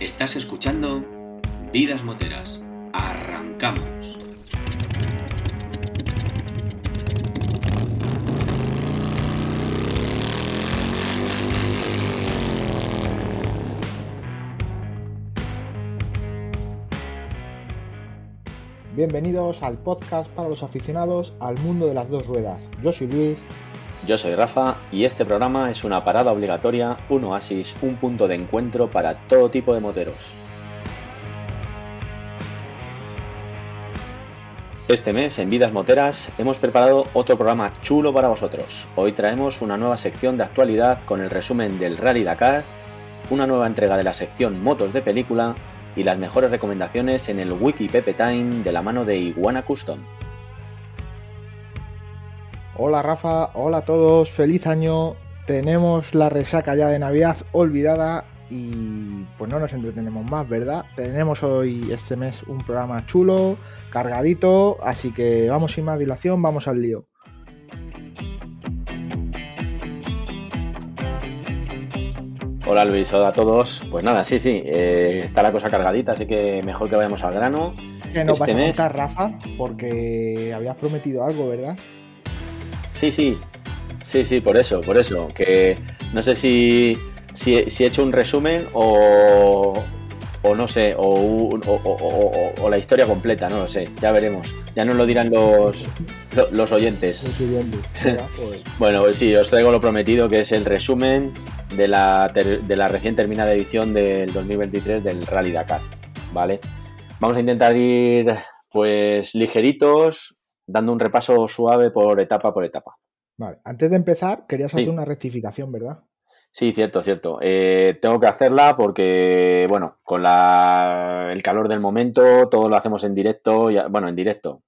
Estás escuchando Vidas Moteras. Arrancamos. Bienvenidos al podcast para los aficionados al mundo de las dos ruedas. Yo soy Luis. Yo soy Rafa y este programa es una parada obligatoria, un oasis, un punto de encuentro para todo tipo de moteros. Este mes en Vidas Moteras hemos preparado otro programa chulo para vosotros. Hoy traemos una nueva sección de actualidad con el resumen del Rally Dakar, una nueva entrega de la sección Motos de Película y las mejores recomendaciones en el Wiki Pepe Time de la mano de Iguana Custom. Hola Rafa, hola a todos, feliz año. Tenemos la resaca ya de Navidad olvidada y pues no nos entretenemos más, ¿verdad? Tenemos hoy este mes un programa chulo, cargadito, así que vamos sin más dilación, vamos al lío. Hola Luis, hola a todos. Pues nada, sí, sí, eh, está la cosa cargadita, así que mejor que vayamos al grano. Que nos Este vas a mes- contar, Rafa, porque habías prometido algo, ¿verdad? Sí, sí, sí, sí, por eso, por eso. Que no sé si, si, si he hecho un resumen o, o no sé, o, un- o- o- o- o la historia completa, no lo sé, ya veremos. Ya nos lo dirán los, lo- los oyentes. Bueno, pues sí, os traigo lo prometido, que es el resumen de la, ter- de la recién terminada edición del 2023 del Rally Dakar, ¿vale? Vamos a intentar ir, pues, ligeritos, dando un repaso suave por etapa por etapa. Vale, antes de empezar, querías Sí. hacer una rectificación, ¿verdad? Sí, cierto, cierto. Eh, tengo que hacerla porque, bueno, con la, el calor del momento, todo lo hacemos en directo, y, bueno, en directo.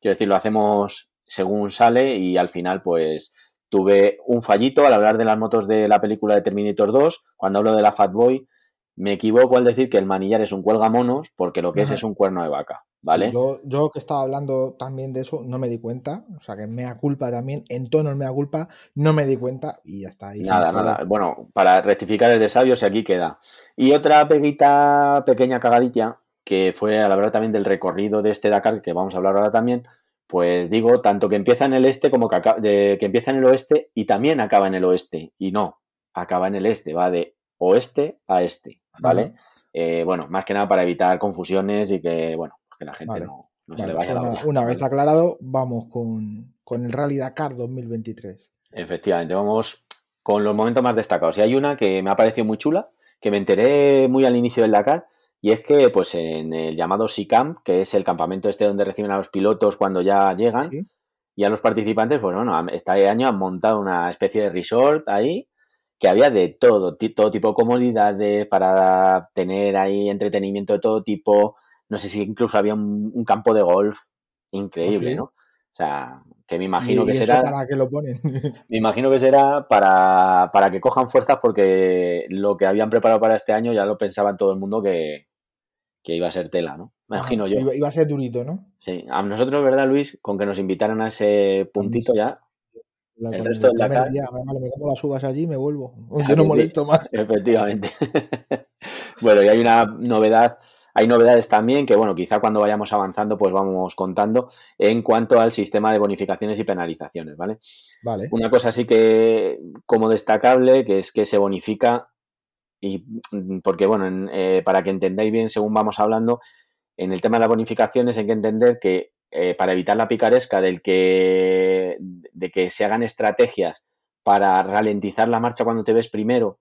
Quiero decir, lo hacemos según sale y al final, pues, tuve un fallito al hablar de las motos de la película de Terminator 2. Cuando hablo de la Fatboy, me equivoco al decir que el manillar es un cuelgamonos porque lo que es es un cuerno de vaca, ¿vale? Yo, yo que estaba hablando también de eso, no me di cuenta. O sea, que mea culpa también, en tono mea culpa, no me di cuenta y ya está. Nada, nada. Bueno, para rectificar el de sabios aquí queda. Y otra peguita, pequeña cagadita, que fue al hablar también del recorrido de este Dakar, que vamos a hablar ahora también, pues digo, tanto que empieza en el este como que, acaba- de- que empieza en el oeste y también acaba en el oeste. Y no, acaba en el este, va de oeste a este, ¿vale? Eh, bueno, más que nada para evitar confusiones y que, bueno, que la gente Vale. no, no se le vaya la una, olla, una vez aclarado, vamos con, con el Rally Dakar 2023. Efectivamente, vamos con los momentos más destacados. Y hay una que me ha parecido muy chula, que me enteré muy al inicio del Dakar, y es que pues en el llamado SICAM, que es el campamento este donde reciben a los pilotos cuando ya llegan, ¿sí? y a los participantes, pues bueno, este año han montado una especie de resort ahí, que había de todo, todo tipo de comodidades para tener ahí entretenimiento de todo tipo. No sé si incluso había un, un campo de golf increíble, ¿Ah, sí? ¿no? O sea, que me imagino ¿Y que será... para qué lo ponen? Me imagino que será para, para que cojan fuerzas porque lo que habían preparado para este año ya lo pensaban todo el mundo que, que iba a ser tela, ¿no? Me imagino yo. Iba, a ser durito, ¿no? Sí, a nosotros, ¿verdad, Luis? Con que nos invitaran a ese puntito ya, La- El resto del primer Dakar. día, vale, me como las uvas allí y me vuelvo. Yo no molesto más. efectivamente. bueno, y hay una novedad, hay novedades también que, bueno, quizá cuando vayamos avanzando, pues vamos contando en cuanto al sistema de bonificaciones y penalizaciones, ¿vale? Vale. Una cosa así que como destacable, que es que se bonifica y mm, porque bueno, en, eh, para que entendáis bien según vamos hablando, en el tema de las bonificaciones hay que entender que eh, para evitar la picaresca del que de que se hagan estrategias para ralentizar la marcha cuando te ves primero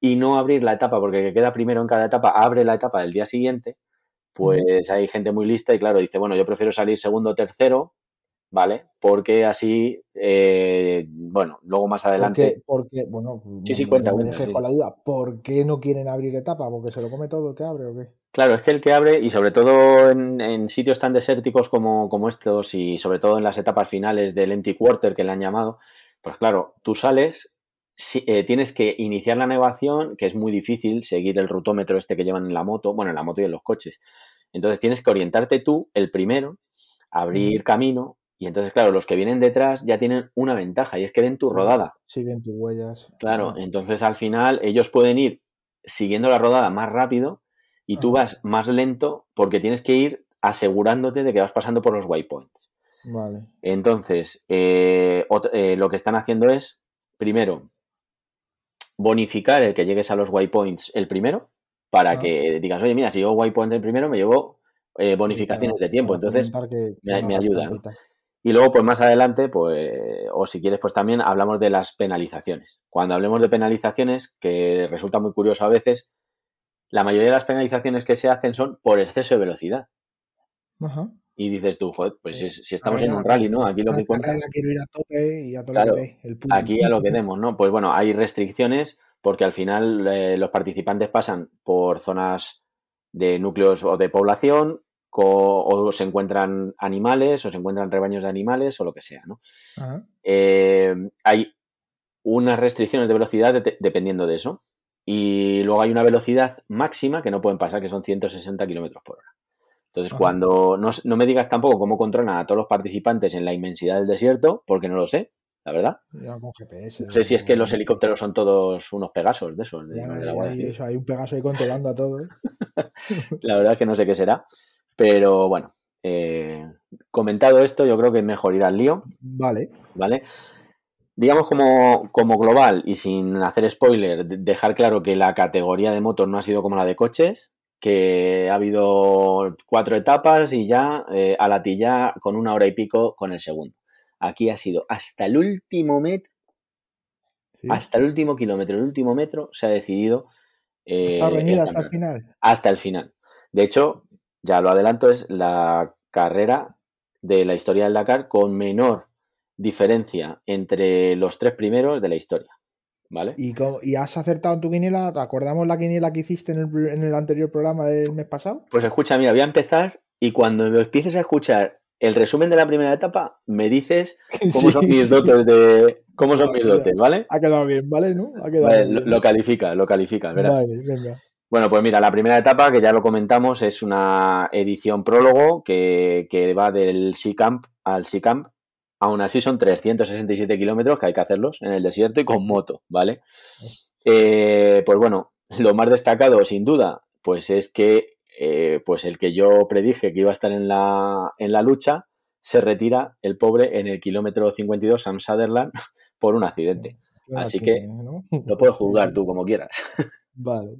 y no abrir la etapa, porque el que queda primero en cada etapa abre la etapa del día siguiente, pues hay gente muy lista y claro, dice, bueno, yo prefiero salir segundo o tercero, ¿vale? Porque así, eh, bueno, luego más adelante... Porque, porque, bueno, Sí, sí, no- cuenta, me dejes sí. con la duda. ¿Por qué no quieren abrir etapa? ¿Porque se lo come todo el que abre o qué? Claro, es que el que abre, y sobre todo en, en sitios tan desérticos como, como estos, y sobre todo en las etapas finales del empty quarter que le han llamado, pues claro, tú sales, si- eh, tienes que iniciar la navegación, que es muy difícil seguir el rutómetro este que llevan en la moto, bueno, en la moto y en los coches. Entonces tienes que orientarte tú, el primero, abrir camino, y entonces, claro, los que vienen detrás ya tienen una ventaja, y es que ven tu rodada. Siguen tus huellas. Claro, Ah, entonces al final ellos pueden ir siguiendo la rodada más rápido y tú vas más lento porque tienes que ir asegurándote de que vas pasando por los waypoints. Vale. Entonces, eh, eh, lo que están haciendo es, primero, bonificar el que llegues a los waypoints el primero, para Ah. que digas, oye, mira, si llevo waypoint el primero, me llevo eh, bonificaciones de tiempo. Entonces, que- me- me ayuda, y luego, pues más adelante, pues, o si quieres, pues también hablamos de las penalizaciones. Cuando hablemos de penalizaciones, que resulta muy curioso a veces, la mayoría de las penalizaciones que se hacen son por exceso de velocidad. Ajá. Y dices tú, joder, pues si, si estamos en un rally, ¿no? Aquí lo que cuenta, quiero ir a tope y a todo Claro, lo que dé, el puto. aquí a lo que demos, ¿no? Pues bueno, hay restricciones porque al final eh, los participantes pasan por zonas de núcleos o de población, o se encuentran animales, o se encuentran rebaños de animales, o lo que sea, ¿no? Ajá. eh, hay unas restricciones de velocidad de- dependiendo de eso. Y luego hay una velocidad máxima que no pueden pasar, que son 160 kilómetros por hora. Entonces, Ajá. cuando no, no me digas tampoco cómo controlan a todos los participantes en la inmensidad del desierto, porque no lo sé, la verdad. GPS. No sé si es que los helicópteros son todos unos pegasos de esos. de- Ya, de la ya, Guardia hay, eso, hay un Pegaso ahí controlando a todo. ¿eh? La verdad es que no sé qué será. Pero bueno, eh, comentado esto, yo creo que es mejor ir al lío. Vale. ¿vale? Digamos como, como global y sin hacer spoiler, de- dejar claro que la categoría de motos no ha sido como la de coches, que ha habido cuatro etapas y ya eh, a la tilla con una hora y pico con el segundo. Aquí ha sido hasta el último metro, Sí. hasta el último kilómetro, el último metro se ha decidido. eh, Está reñida el hasta el final. Hasta el final. De hecho, ya lo adelanto, es la carrera de la historia del Dakar con menor diferencia entre los tres primeros de la historia. ¿Vale? ¿Y, has acertado en tu quiniela? ¿Te acordamos la quiniela que hiciste en el, en el anterior programa del mes pasado? Pues escucha, mira, voy a empezar y cuando empieces a escuchar el resumen de la primera etapa, me dices cómo son mis dotes de. cómo son mis dotes, ¿vale? Ha quedado bien, ¿vale? ¿No? Ha quedado Vale, bien. lo, lo califica, lo califica, verás. Vale, venga. Bueno, pues mira, la primera etapa, que ya lo comentamos, es una edición prólogo que, que va del Sea-Camp al Sea-Camp. Aún así son 367 kilómetros que hay que hacerlos en el desierto y con moto, ¿vale? Eh, pues bueno, lo más destacado, sin duda, pues es que eh, pues el que yo predije que iba a estar en la, en la lucha se retira el pobre en el kilómetro 52, Sam Sutherland, por un accidente. Así que ¿no? Lo puedes juzgar tú como quieras. Vale.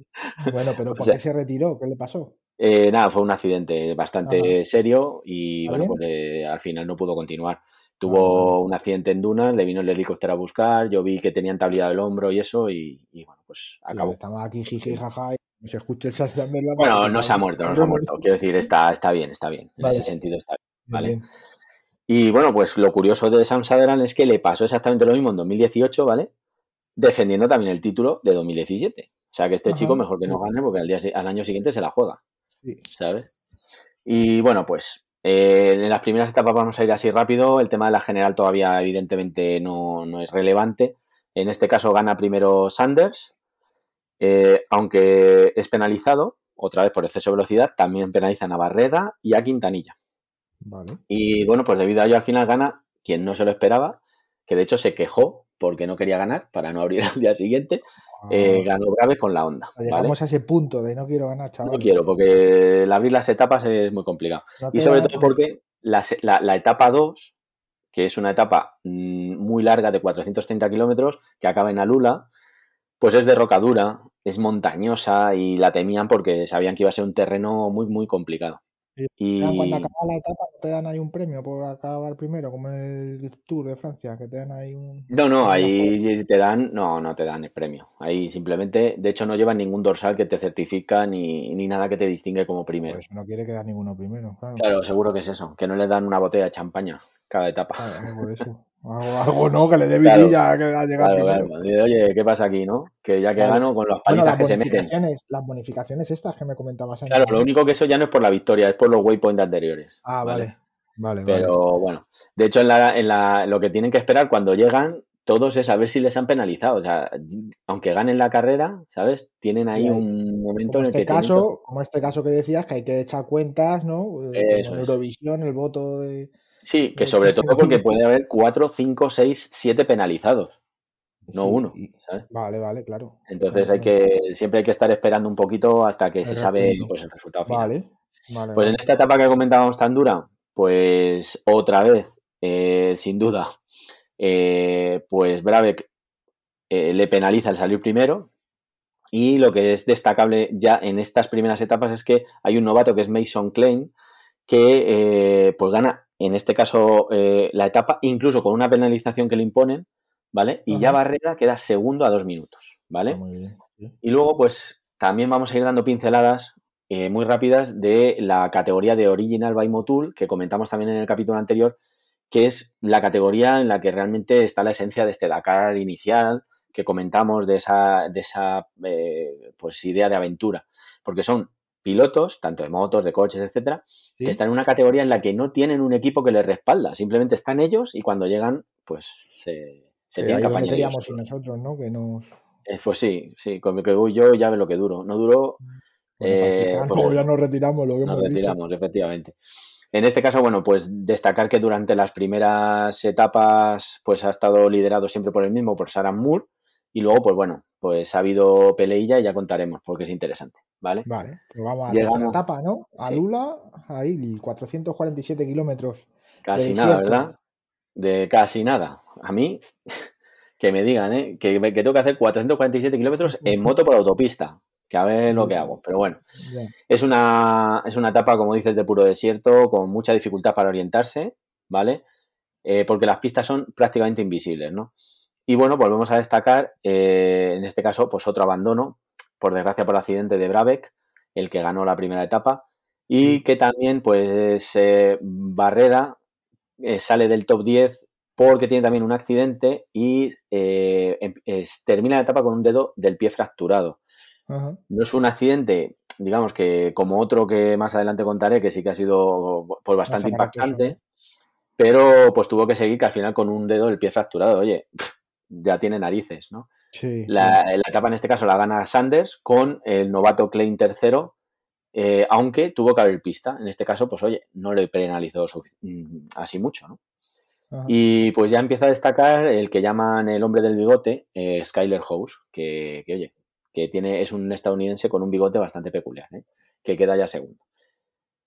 Bueno, pero O ¿por sea- qué se retiró? ¿Qué le pasó? Eh, nada, fue un accidente bastante Ajá. serio y ¿Está bueno, pues al final no pudo continuar. Tuvo un accidente en dunas, le vino el helicóptero a buscar, yo vi que tenían tablillado el hombro y eso y, y, bueno, pues Sí, acabó. Estamos aquí jiji jaja y no se escucha Sutherland. Bueno, no se ha muerto, no se ha muerto. Quiero decir, está, está bien, está bien. En Vale. ese sentido está bien. Vale. Bien, Y bueno, pues lo curioso de Sam Sutherland es que le pasó exactamente lo mismo en 2018, ¿vale? Defendiendo también el título de 2017. O sea que este Ajá. chico mejor que no gane porque al, día, al año siguiente se la juega. Sí. ¿sabes? Y bueno, pues eh, en las primeras etapas vamos a ir así rápido. El tema de la general todavía evidentemente no, no es relevante. En este caso gana primero Sanders, eh, aunque es penalizado, otra vez por exceso de velocidad, también penalizan a Barreda y a Quintanilla. Vale. Y bueno, pues debido a ello al final gana quien no se lo esperaba, que de hecho se quejó porque no quería ganar para no abrir al día siguiente, eh, Ah, ganó Braves con la. ¿vale? Llegamos a ese punto de no quiero ganar, chaval. No quiero, porque el abrir las etapas es muy complicado. Y sobre todo porque la- la etapa 2, que es una etapa mm, muy larga de 430 kilómetros, que acaba en Alula, pues es de rocadura, es montañosa y la temían porque sabían que iba a ser un terreno muy, muy complicado. Y Cuando acaba la etapa te dan ahí un premio por acabar primero, como en el Tour de Francia, que te dan ahí un... no, no, ahí te dan, no, no te dan el premio. Ahí simplemente, de hecho, no llevan ningún dorsal que te certifica ni, ni nada que te distingue como primero. Pues no quiere quedar ninguno primero, claro. Claro, seguro que es eso, que no le dan una botella de champaña cada etapa. Claro, de eso. Algo, algo no, que le dé vidilla que ha llegado Claro, primero. claro. Dice, Oye, ¿qué pasa aquí, no? Que ya que gano con las Bueno, palizas las que se meten. las bonificaciones estas que me comentabas antes. Claro, lo único que eso ya no es por la victoria, es por los waypoints anteriores. Ah, vale. Vale, vale. Pero bueno, de hecho, en la, en la, lo que tienen que esperar cuando llegan todos es a ver si les han penalizado. O sea, aunque ganen la carrera, ¿sabes? Tienen ahí un momento como en el este que tienen caso, como este caso que decías, que hay que echar cuentas, ¿no? Eso es. Eurovisión, el voto de. Sí, que sobre todo porque puede haber 4, 5, 6, 7 penalizados. no uno, ¿sabes? Vale, vale, claro. Entonces hay que, siempre hay que estar esperando un poquito hasta que se sabe pues, el resultado final. Vale, vale. Pues en esta etapa que comentábamos tan dura, pues otra vez, eh, sin duda, eh, pues Brabeck eh, le penaliza el salir primero. Y lo que es destacable ya en estas primeras etapas es que hay un novato que es Mason Klein, que pues gana en este caso la etapa, incluso con una penalización que le imponen, ¿vale? Y ya Barrera queda segundo a dos minutos, ¿vale? Ah, y luego, pues también vamos a ir dando pinceladas eh, muy rápidas de la categoría de Original by Motul, que comentamos también en el capítulo anterior, que es la categoría en la que realmente está la esencia de este Dakar inicial, que comentamos de esa, de esa eh, pues, idea de aventura. Porque son pilotos, tanto de motos, de coches, etcétera, que están en una categoría en la que no tienen un equipo que les respalda, simplemente están ellos y cuando llegan, pues se, se tiene que queríamos y nosotros, ¿no? Que nos... Eh, pues sí, sí, con lo que voy yo ya ve lo que duro. No duró... Eh, pues ya nos retiramos lo que nos retiramos, efectivamente. En este caso, bueno, pues destacar que durante las primeras etapas, pues ha estado liderado siempre por el mismo, por Sarah Moore, y luego, pues bueno, pues ha habido peleilla y ya contaremos, porque es interesante, ¿vale? Vale, pues vamos a la etapa, ¿no? A Lula, ahí, 447 kilómetros. Casi nada, ¿verdad? De casi nada. A mí, que me digan, ¿eh? que, tengo que hacer 447 kilómetros en moto por autopista. Que a ver lo que hago. Pero bueno, es una, es una etapa, como dices, de puro desierto, con mucha dificultad para orientarse, ¿vale? Eh, porque las pistas son prácticamente invisibles, ¿no? Y bueno, volvemos a destacar, eh, en este caso, pues otro abandono, por desgracia por accidente de Brabeck, el que ganó la primera etapa, y que también, pues, eh, Barreda sale del top 10 porque tiene también un accidente y eh, em, termina la etapa con un dedo del pie fracturado. No es un accidente, digamos que como otro que más adelante contaré, que sí que ha sido pues, bastante impactante, pero pues tuvo que seguir que al final con un dedo del pie fracturado. Oye, ya tiene narices, ¿no? La, etapa en este caso la gana Sanders con el novato Klein tercero, eh, aunque tuvo que haber pista. En este caso, pues oye, no le penalizó mm, así mucho, ¿no? Y pues ya empieza a destacar el que llaman el hombre del bigote, eh, Skyler House, que, oye, que tiene, es un estadounidense con un bigote bastante peculiar, ¿eh? que queda ya segundo.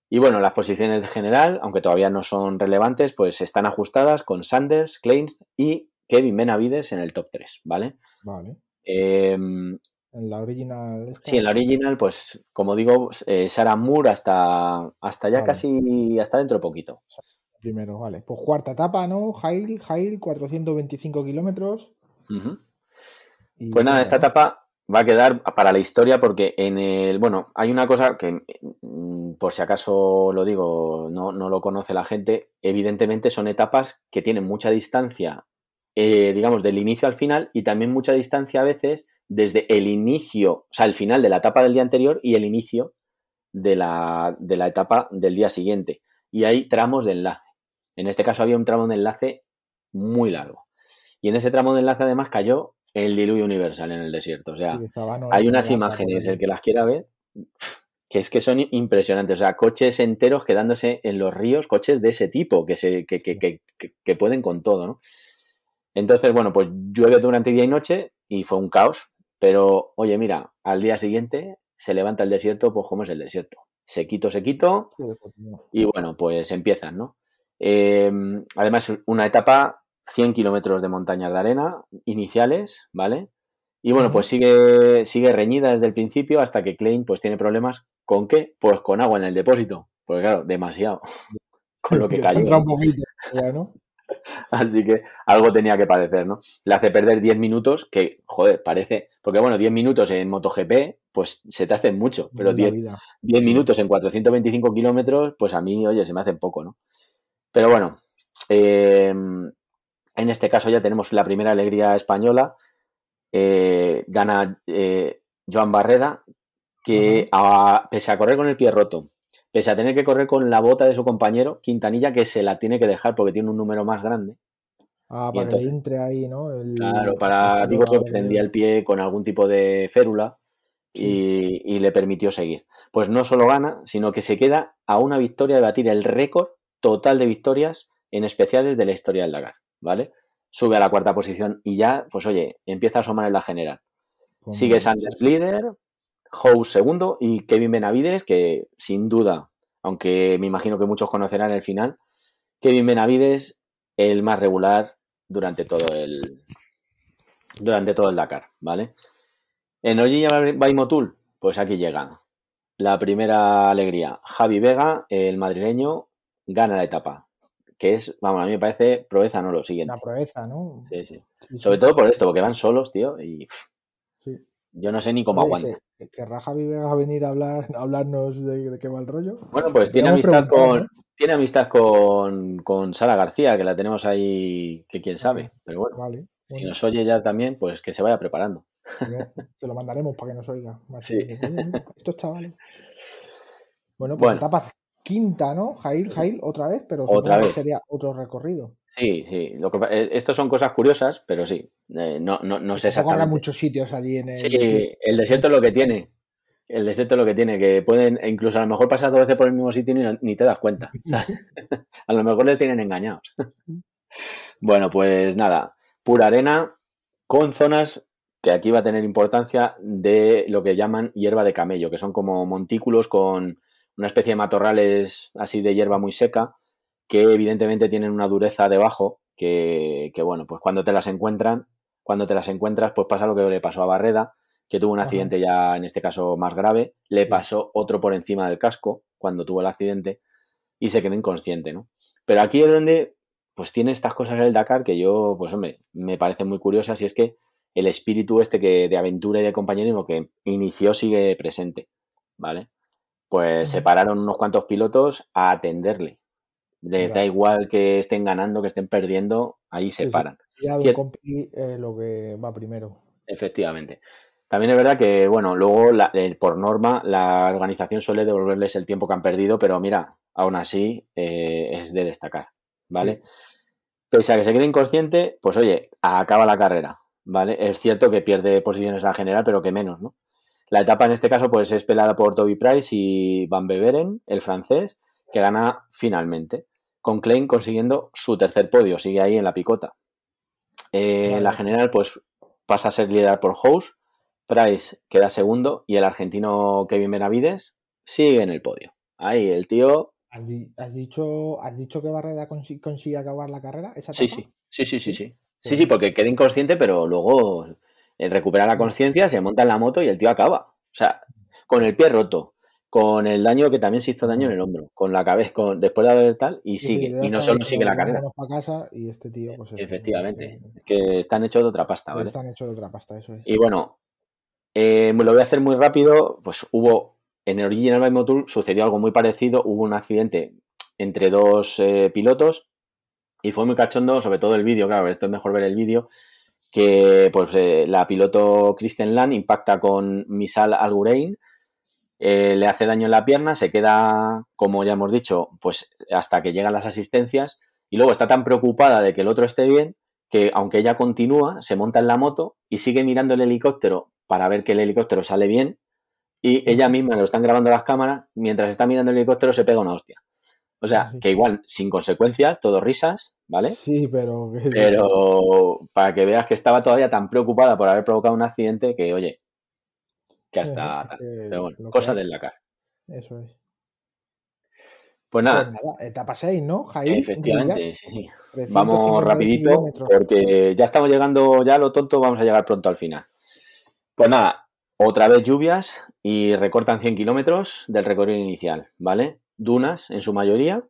Y bueno, las posiciones de general, aunque todavía no son relevantes, pues están ajustadas con Sanders, Kleins y Kevin Benavides en el top 3, ¿vale? Vale. Em, en la original. Sí, en la original, pues como digo, eh, Sarah Moore hasta, hasta ya casi, hasta dentro de poquito primero, vale. Pues cuarta etapa, ¿no? Jail, Jail, 425 kilómetros. Pues nada, esta etapa va a quedar para la historia porque en el, bueno, hay una cosa que, mm, por si acaso lo digo, no, lo conoce la gente, evidentemente son etapas que tienen mucha distancia, eh, digamos, del inicio al final y también mucha distancia a veces desde el inicio, o sea, el final de la etapa del día anterior y el inicio de la, de la etapa del día siguiente. Y hay tramos de enlace. En este caso había un tramo de enlace muy largo. Y en ese tramo de enlace además cayó el diluvio universal en el desierto. O sea, hay unas imágenes, el que las quiera ver, que es que son impresionantes. O sea, coches enteros quedándose en los ríos, coches de ese tipo, que, se, que, que, que pueden con todo, ¿no? Entonces, bueno, pues llueve durante día y noche y fue un caos. Pero, oye, mira, al día siguiente se levanta el desierto, pues como es el desierto. Sequito, sequito. Y bueno, pues empiezan, ¿no? Eh, además, una etapa 100 kilómetros de montañas de arena iniciales, ¿vale? Y bueno, pues sigue, sigue reñida desde el principio hasta que Klein pues tiene problemas. ¿Con qué? Pues con agua en el depósito. Porque claro, demasiado. con lo que cayó. Así que algo tenía que parecer, ¿no? Le hace perder 10 minutos, que, joder, parece. Porque bueno, 10 minutos en MotoGP, pues se te hace mucho. Pero 10, 10 minutos en 425 kilómetros, pues a mí, oye, se me hace poco, ¿no? Pero bueno, em, en este caso ya tenemos la primera alegría española. Eh, gana eh, Joan Barreda, que pese a correr con el pie roto, pese a tener que correr con la bota de su compañero, Quintanilla, que se la tiene que dejar porque tiene un número más grande. Ah, para que entre ahí, ¿no? claro, para, digo que tendría el pie con algún tipo de férula y, y, le permitió seguir. Pues no solo gana, sino que se queda a una victoria de batir el récord total de victorias en especiales de la historia del Dakar, ¿vale? Sube a la cuarta posición y ya, pues oye, empieza a asomar en la general. Sigue Sanders líder, House segundo y Kevin Benavides, que sin duda, aunque me imagino que muchos conocerán el final, Kevin Benavides, el más regular durante todo el durante todo el Dakar, ¿vale? En Ollilla Baimotul, pues aquí llega. La primera alegría. Javi Vega, el madrileño, gana la etapa. Que es, vamos, a mí me parece proeza, ¿no? Lo siguiente. Una proeza, ¿no? Sí, sí. Sobre todo por esto, porque van solos, tío, y yo no sé ni cómo aguanta. ¿Querrá Javi Vega venir a hablar, hablarnos de, qué va el rollo? Bueno, pues tiene amistad con, tiene amistad con, con, Sara García, que la tenemos ahí, que quién sabe. Pero bueno, si nos oye ya también, pues que se vaya preparando. Se lo mandaremos para que nos oiga. Sí. Estos chavales. Bueno, pues etapa quinta, ¿no? Jail, Jail, otra vez, pero otra vez. sería otro recorrido. Sí, sí. Lo que, eh, estos son cosas curiosas, pero sí. Eh, no, no, no sé exactamente. Habrá muchos sitios allí en el. Sí, desierto. el desierto es lo que tiene. El desierto es lo que tiene, que pueden, e incluso a lo mejor pasar dos veces por el mismo sitio y ni te das cuenta. a lo mejor les tienen engañados. bueno, pues nada, pura arena con zonas que aquí va a tener importancia de lo que llaman hierba de camello, que son como montículos con una especie de matorrales así de hierba muy seca, que evidentemente tienen una dureza debajo, que, que bueno, pues cuando te las encuentran, cuando te las encuentras, pues pasa lo que le pasó a Barreda, que tuvo un accidente ya en este caso más grave, le pasó otro por encima del casco cuando tuvo el accidente y se quedó inconsciente, ¿no? Pero aquí es donde pues tiene estas cosas el Dakar que yo, pues hombre, me parece muy curiosas y es que el espíritu este que de aventura y de compañerismo que inició sigue presente, ¿vale? Pues se pararon unos cuantos pilotos a atenderle. Les da igual que estén ganando, que estén perdiendo, ahí se paran. Eh, lo que va primero. Efectivamente. También es verdad que, bueno, luego por norma la organización suele devolverles el tiempo que han perdido, pero mira, aún así eh, es de destacar, ¿vale? Pese a que se quede inconsciente, pues oye, acaba la carrera. ¿vale? Es cierto que pierde posiciones en la general, pero que menos, ¿no? La etapa en este caso pues es pelada por Toby Price y Van Beveren, el francés, que gana finalmente, con Klein consiguiendo su tercer podio, sigue ahí en la picota. Eh, La general pues pasa a ser liderada por House, Price queda segundo y el argentino Kevin Benavides sigue en el podio. Ahí el tío... ¿Has, dicho, ¿has dicho que Barreda consigue acabar la carrera? sí, sí, sí, sí, sí, sí. Sí, sí, porque queda inconsciente, pero luego eh, recupera la conciencia, se monta en la moto y el tío acaba. O sea, con el pie roto, con el daño que también se hizo daño en el hombro, con la cabeza, con, después de haber tal, y sigue. y no solo sigue la carrera. y este tío, pues Efectivamente, que están hechos de otra pasta, ¿vale? Están hechos de otra pasta, eso es. Y bueno, eh, lo voy a hacer muy rápido, pues hubo, en el Original by Motul sucedió algo muy parecido, hubo un accidente entre dos eh, pilotos, y fue muy cachondo, sobre todo el vídeo, claro, esto es mejor ver el vídeo, que pues eh, la piloto Kristen Land impacta con Misal Algurein, eh, le hace daño en la pierna, se queda, como ya hemos dicho, pues hasta que llegan las asistencias y luego está tan preocupada de que el otro esté bien que aunque ella continúa, se monta en la moto y sigue mirando el helicóptero para ver que el helicóptero sale bien y ella misma lo están grabando las cámaras, mientras está mirando el helicóptero se pega una hostia. O sea, que igual, sin consecuencias, todo risas, ¿vale? Sí, pero... Pero para que veas que estaba todavía tan preocupada por haber provocado un accidente que, oye, que hasta... pero bueno, cosa del Dakar. Eso es. Pues nada. Pues etapa 6, ¿no? Efectivamente, sí, sí. Vamos rapidito porque ya estamos llegando, ya a lo tonto, vamos a llegar pronto al final. Pues nada, otra vez lluvias y recortan 100 kilómetros del recorrido inicial, ¿vale? dunas en su mayoría.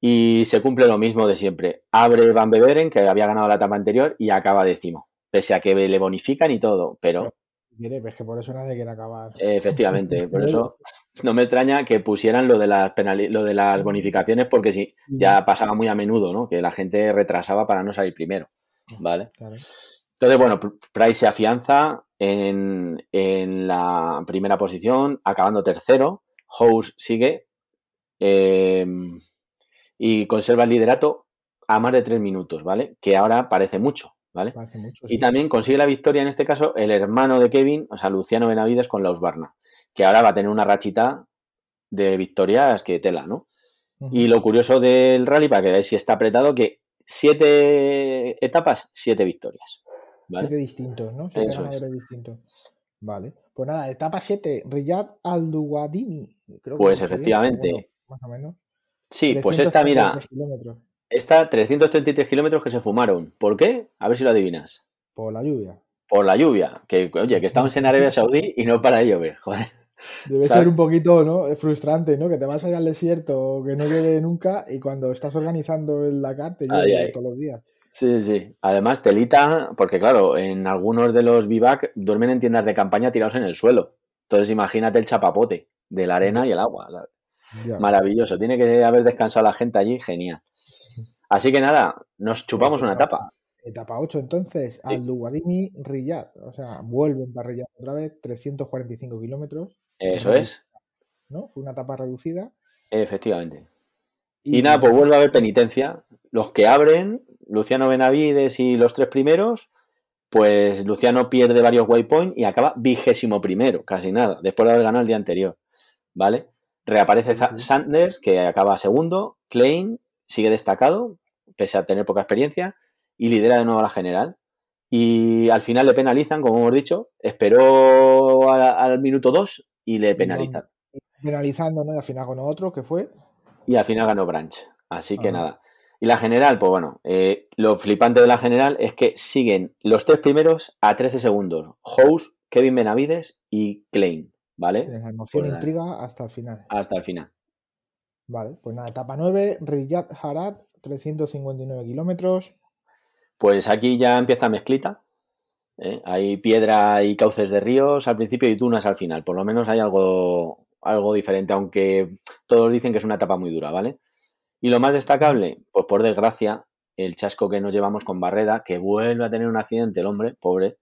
Y se cumple lo mismo de siempre. Abre Van Beveren, que había ganado la etapa anterior, y acaba décimo. Pese a que le bonifican y todo, pero. Es que por eso nadie quiere acabar. Efectivamente, por eso no me extraña que pusieran lo de las lo de las bonificaciones, porque sí, ya pasaba muy a menudo, ¿no? Que la gente retrasaba para no salir primero. ¿Vale? Entonces, bueno, Price se afianza en, en la primera posición, acabando tercero. House sigue Em, y conserva el liderato a más de tres minutos, ¿vale? Que ahora parece mucho, ¿vale? Y también consigue la victoria, en este caso, el hermano de Kevin, o sea, Luciano Benavides con la Usbarna, que ahora va a tener una rachita de victorias que tela, ¿no? Y lo curioso del rally, para que veáis si está apretado, que siete etapas, siete victorias. ¿vale? Siete distintos, ¿no? Siete ganadores distintos. Vale. Pues nada, etapa 7, Riyad Al-Duwadimi. Creo que Pues bien, efectivamente. más o menos. Sí, pues esta, mira, 333 kilómetros esta 333 kilómetros que se fumaron. ¿Por qué? A ver si lo adivinas. por la lluvia. Por la lluvia. Que, oye, que estamos en Arabia Saudí y no para de llover, joder. Debe ¿Sabes? ser un poquito ¿no? frustrante, ¿no? Que te vas allá al desierto, que no llueve nunca, y cuando estás organizando el Dakar te llueve ay. todos los días. Sí, sí. Además, telita, porque claro, en algunos de los vivac duermen en tiendas de campaña tirados en el suelo. Entonces, imagínate el chapapote de la arena y el agua. Ya. Maravilloso. Tiene que haber descansado la gente allí, genial. Así que nada, nos chupamos una etapa. Etapa 8, entonces, Sí. al Duwadimi Riyad. O sea, vuelven para Riyad otra vez, 345 kilómetros, Eso es, ¿no? Fue una etapa reducida. efectivamente. Y nada, pues vuelve a haber penitencia. Los que abren, Luciano Benavides y los tres primeros, pues Luciano pierde varios waypoints y acaba vigésimo primero, casi nada, después de haber ganado el día anterior. ¿Vale? Reaparece. Sanders, que acaba segundo. Klein sigue destacado, pese a tener poca experiencia, y lidera de nuevo a la general. Y al final le penalizan, como hemos dicho, esperó a- al minuto 2 y le penalizan. Penalizando, ¿no? Y al final con otro, que fue. Y al final ganó Branch. Así que Ajá. nada. Y la general, pues bueno, eh, lo flipante de la general es que siguen los tres primeros a 13 segundos. House, Kevin Benavides y Klein, ¿vale? La emoción Pues intriga hasta el final. Hasta el final. Vale, pues nada, etapa 9, Riyad Harad, 359 kilómetros. Pues aquí ya empieza mezclita. ¿eh? Hay piedra y cauces de ríos al principio y dunas al final. Por lo menos hay algo, algo diferente, aunque todos dicen que es una etapa muy dura, ¿vale? Y lo más destacable, pues por desgracia, el chasco que nos llevamos con Barreda, que vuelve a tener un accidente el hombre, pobre,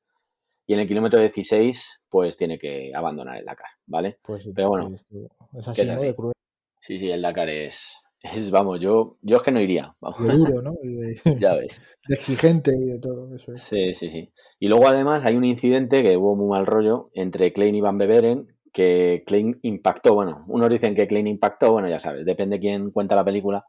y en el kilómetro 16, pues tiene que abandonar el Dakar, ¿vale? Pues Pero bueno, es así, es así. De cruel, Sí, sí, el Dakar es, es vamos, yo, yo es que no iría, vamos, de duro, ¿no? Y de, ya ves. de exigente y de todo eso. es. Sí, sí, sí. Y luego además hay un incidente que hubo muy mal rollo entre Klein y Van Beveren, que Klein impactó, bueno, unos dicen que Klein impactó, bueno, ya sabes, depende quién cuenta la película.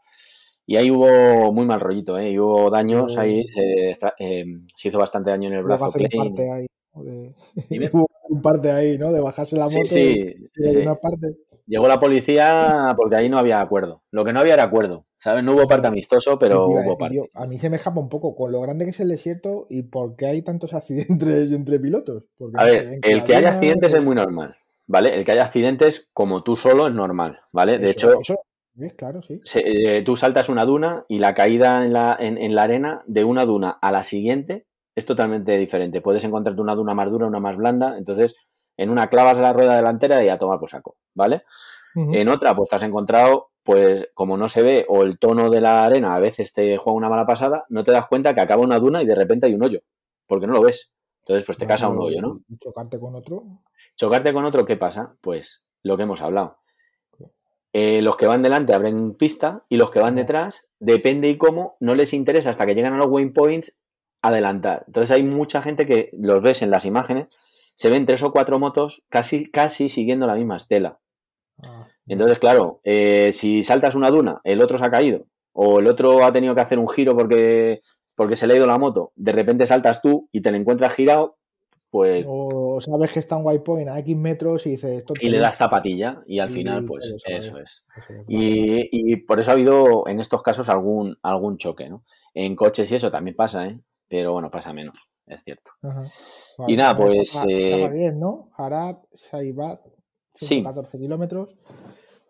Y ahí hubo muy mal rollito, ¿eh? Y hubo daños ahí, se, eh, se hizo bastante daño en el brazo Klein. parte ahí. Hubo un parte ahí, ¿no? De bajarse la moto Sí, sí, y sí, una parte. Llegó la policía porque ahí no había acuerdo. Lo que no había era acuerdo, ¿sabes? No hubo parte amistoso, pero hubo parte. tío, a mí se me escapa un poco con lo grande que es el desierto y por qué hay tantos accidentes entre pilotos. Porque A ver, el que haya accidentes o- es muy normal, ¿vale? El que haya accidentes como tú solo es normal, ¿vale? De hecho, eso, claro, sí. se- eh, tú saltas una duna y la caída en la, en, en la arena de una duna a la siguiente es totalmente diferente. Puedes encontrarte una duna más dura, una más blanda, entonces en una clavas la rueda delantera y a tomar por saco, ¿vale? En otra, pues te has encontrado, pues como no se ve o el tono de la arena a veces te juega una mala pasada, no te das cuenta que acaba una duna y de repente hay un hoyo, porque no lo ves. Entonces, pues te casa un hoyo, ¿no? Chocarte con otro. Chocarte con otro, ¿qué pasa? Pues lo que hemos hablado. Eh, los que van delante abren pista y los que van detrás, depende y cómo, no les interesa hasta que llegan a los waypoints adelantar. Entonces hay mucha gente que los ves en las imágenes, se ven tres o cuatro motos casi, casi siguiendo la misma estela. Ah, Entonces, claro, eh, si saltas una duna, el otro se ha caído, o el otro ha tenido que hacer un giro porque, porque se le ha ido la moto, de repente saltas tú y te le encuentras girado, pues O sabes que está un waypoint a X metros y dices. "Esto y le das zapatilla y al Y final pues eso, es. eso es, vale. Y, y por eso ha habido en estos casos algún, algún choque, ¿no? En coches y eso también pasa, ¿eh? Pero bueno, pasa menos, es cierto. Ajá. Y nada, pues, etapa- eh, etapa 10, ¿no? Harad, Saibat, Sí. 114 kilómetros.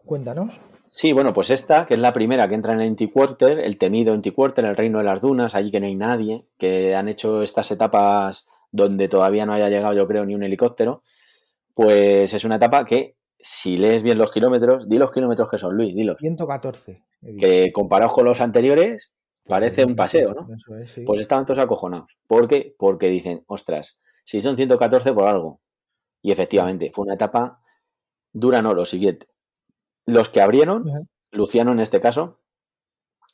Cuéntanos. Sí, bueno, pues esta, que es la primera que entra en el Anti-Quarter, el temido Anti-Quarter, el reino de las dunas, allí que no hay nadie, que han hecho estas etapas donde todavía no haya llegado, yo creo, ni un helicóptero, pues es una etapa que, si lees bien los kilómetros, di los kilómetros que son, Luis, dilos, 114. he dicho. que comparados con los anteriores, parece un paseo, ¿no? Eso es, sí. Pues estaban todos acojonados. ¿Por qué? Porque dicen, ostras, si son 114 por algo. Y efectivamente, fue una etapa dura, no, lo siguiente. Los que abrieron. Luciano en este caso,